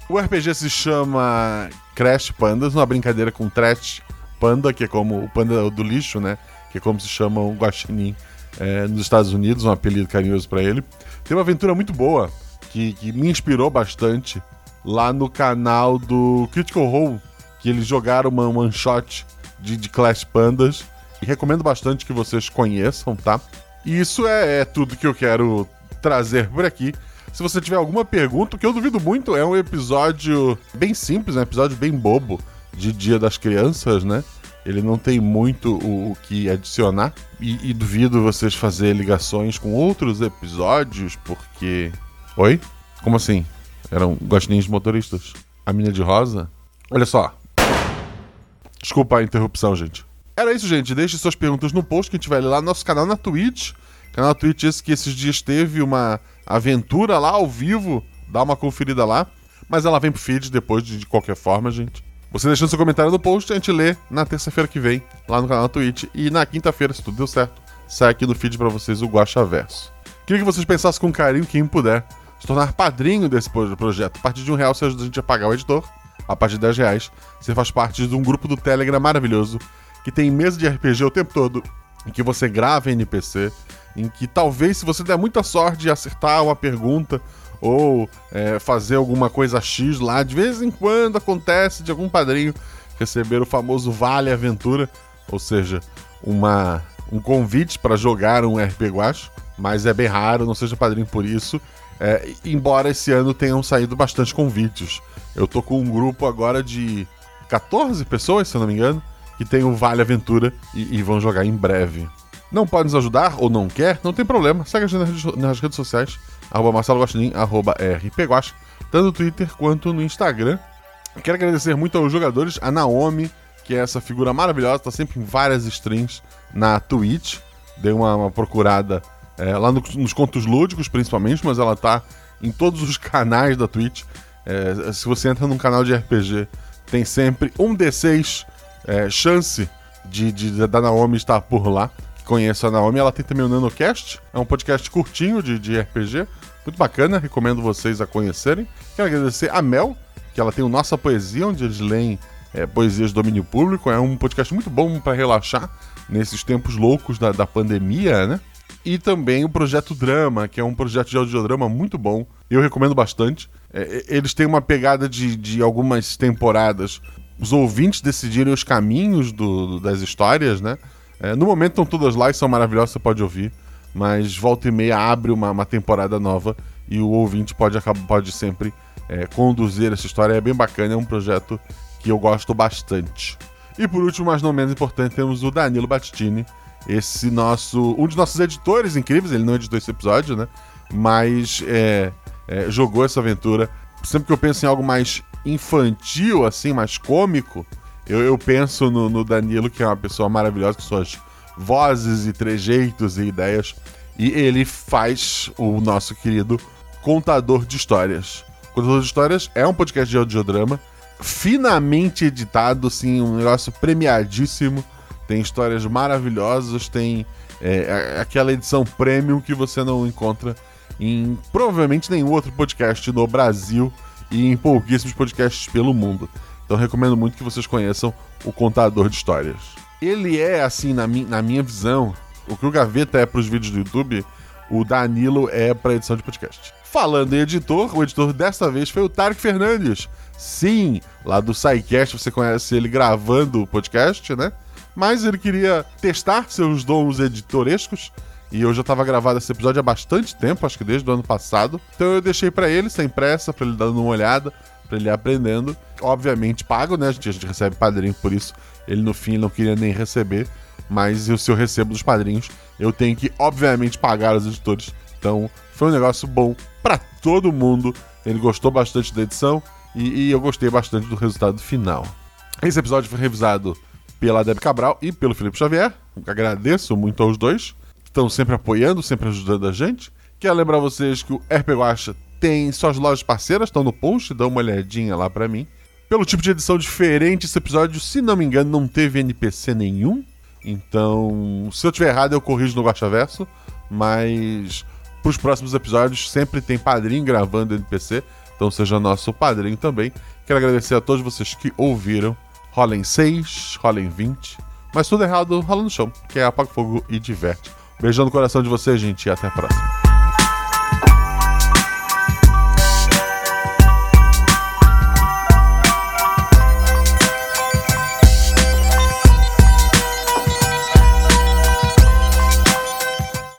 O RPG se chama Crash Pandas, uma brincadeira com Trash Panda, que é como o panda do lixo, né? Que é como se chama o guaxinim é, nos Estados Unidos, um apelido carinhoso pra ele. Tem uma aventura muito boa que, que me inspirou bastante lá no canal do Critical Role, que eles jogaram uma one shot de, de Clash Pandas. E recomendo bastante que vocês conheçam, tá? E isso é, é tudo que eu quero trazer por aqui. Se você tiver alguma pergunta, que eu duvido muito é um episódio bem simples, um episódio bem bobo de Dia das Crianças, né? Ele não tem muito o, o que adicionar. E, e duvido vocês fazer ligações com outros episódios, porque. Oi? Como assim? Eram guaxinins motoristas? A mina de rosa? Olha só. Desculpa a interrupção, gente. Era isso, gente. Deixe suas perguntas no post que a gente vai ler lá no nosso canal na Twitch. Canal Twitch esse que esses dias teve uma aventura lá ao vivo. Dá uma conferida lá. Mas ela vem pro feed depois de, de qualquer forma, gente. Você deixando seu comentário no post, a gente lê na terça-feira que vem, lá no canal Twitch. E na quinta-feira, se tudo deu certo, sai aqui no feed pra vocês o Guacha Verso. Queria que vocês pensassem com carinho, quem puder, se tornar padrinho desse pro- projeto. A partir de um real você ajuda a gente a pagar o editor. A partir de 10 reais, você faz parte de um grupo do Telegram maravilhoso que tem mesa de RPG o tempo todo, em que você grava NPC, em que talvez, se você der muita sorte acertar uma pergunta ou é, fazer alguma coisa X lá, de vez em quando acontece de algum padrinho receber o famoso Vale Aventura, ou seja, uma, um convite para jogar um RPG Guache, mas é bem raro, não seja padrinho por isso. É, embora esse ano tenham saído bastante convites. Eu tô com um grupo agora de 14 pessoas, se eu não me engano, que tem o Vale Aventura e, e vão jogar em breve. Não pode nos ajudar ou não quer, não tem problema. Segue a gente nas redes sociais, arroba Marcelo Guaxinim, arroba RPGuax, tanto no Twitter quanto no Instagram. Quero agradecer muito aos jogadores, a Naomi, que é essa figura maravilhosa, tá sempre em várias streams na Twitch. Dei uma, uma procurada é, lá no, nos contos lúdicos, principalmente, mas ela tá em todos os canais da Twitch. É, se você entra num canal de RPG, tem sempre um D6 é, chance de, de, da Naomi estar por lá. Conheço a Naomi, ela tem também o NanoCast, é um podcast curtinho de, de RPG, muito bacana, recomendo vocês a conhecerem. Quero agradecer a Mel, que ela tem o Nossa Poesia, onde eles leem é, poesias do domínio público. É um podcast muito bom para relaxar nesses tempos loucos da, da pandemia, né? E também o Projeto Drama, que é um projeto de audiodrama muito bom. Eu recomendo bastante. É, eles têm uma pegada de, de algumas temporadas. Os ouvintes decidirem os caminhos do, das histórias, né? É, no momento estão todas lá e são maravilhosas, você pode ouvir. Mas volta e meia abre uma, uma temporada nova e o ouvinte pode, pode sempre é, conduzir essa história. É bem bacana, é um projeto que eu gosto bastante. E por último, mas não menos importante, temos o Danilo Battini, esse nosso. um dos nossos editores incríveis, ele não editou esse episódio, né? Mas é, é, jogou essa aventura. Sempre que eu penso em algo mais infantil, assim, mais cômico, eu, eu penso no, no, Danilo, que é uma pessoa maravilhosa, com suas vozes e trejeitos e ideias. E ele faz o nosso querido Contador de Histórias. Contador de Histórias é um podcast de audiodrama, finamente editado, assim, um negócio premiadíssimo. Tem histórias maravilhosas, tem é, aquela edição premium que você não encontra em provavelmente nenhum outro podcast no Brasil e em pouquíssimos podcasts pelo mundo. Então recomendo muito que vocês conheçam o Contador de Histórias. Ele é, assim, na, mi na minha visão, o que o Gaveta é para os vídeos do YouTube, o Danilo é para edição de podcast. Falando em editor, o editor dessa vez foi o Tarek Fernandes. Sim, lá do SciCast, você conhece ele gravando o podcast, né? Mas ele queria testar seus dons editorescos e eu já estava gravado esse episódio há bastante tempo, acho que desde o ano passado. Então eu deixei para ele, sem pressa, para ele dando uma olhada, para ele ir aprendendo. Obviamente pago, né? A gente, a gente recebe padrinho por isso. Ele no fim não queria nem receber. Mas se eu recebo dos padrinhos, eu tenho que, obviamente, pagar os editores. Então foi um negócio bom para todo mundo. Ele gostou bastante da edição e, e eu gostei bastante do resultado final. Esse episódio foi revisado pela Deb Cabral e pelo Felipe Xavier. Agradeço muito aos dois estão sempre apoiando, sempre ajudando a gente. Quero lembrar vocês que o RP Guacha tem suas lojas parceiras, estão no post, dá uma olhadinha lá para mim. Pelo tipo de edição diferente, esse episódio, se não me engano, não teve NPC nenhum. Então, se eu tiver errado, eu corrijo no Verso. Mas para os próximos episódios, sempre tem padrinho gravando NPC. Então, seja nosso padrinho também. Quero agradecer a todos vocês que ouviram. Rolem 6, rolem 20. Mas tudo errado rola no chão, que é apaga fogo e diverte. Beijão no coração de vocês, gente, e até a próxima.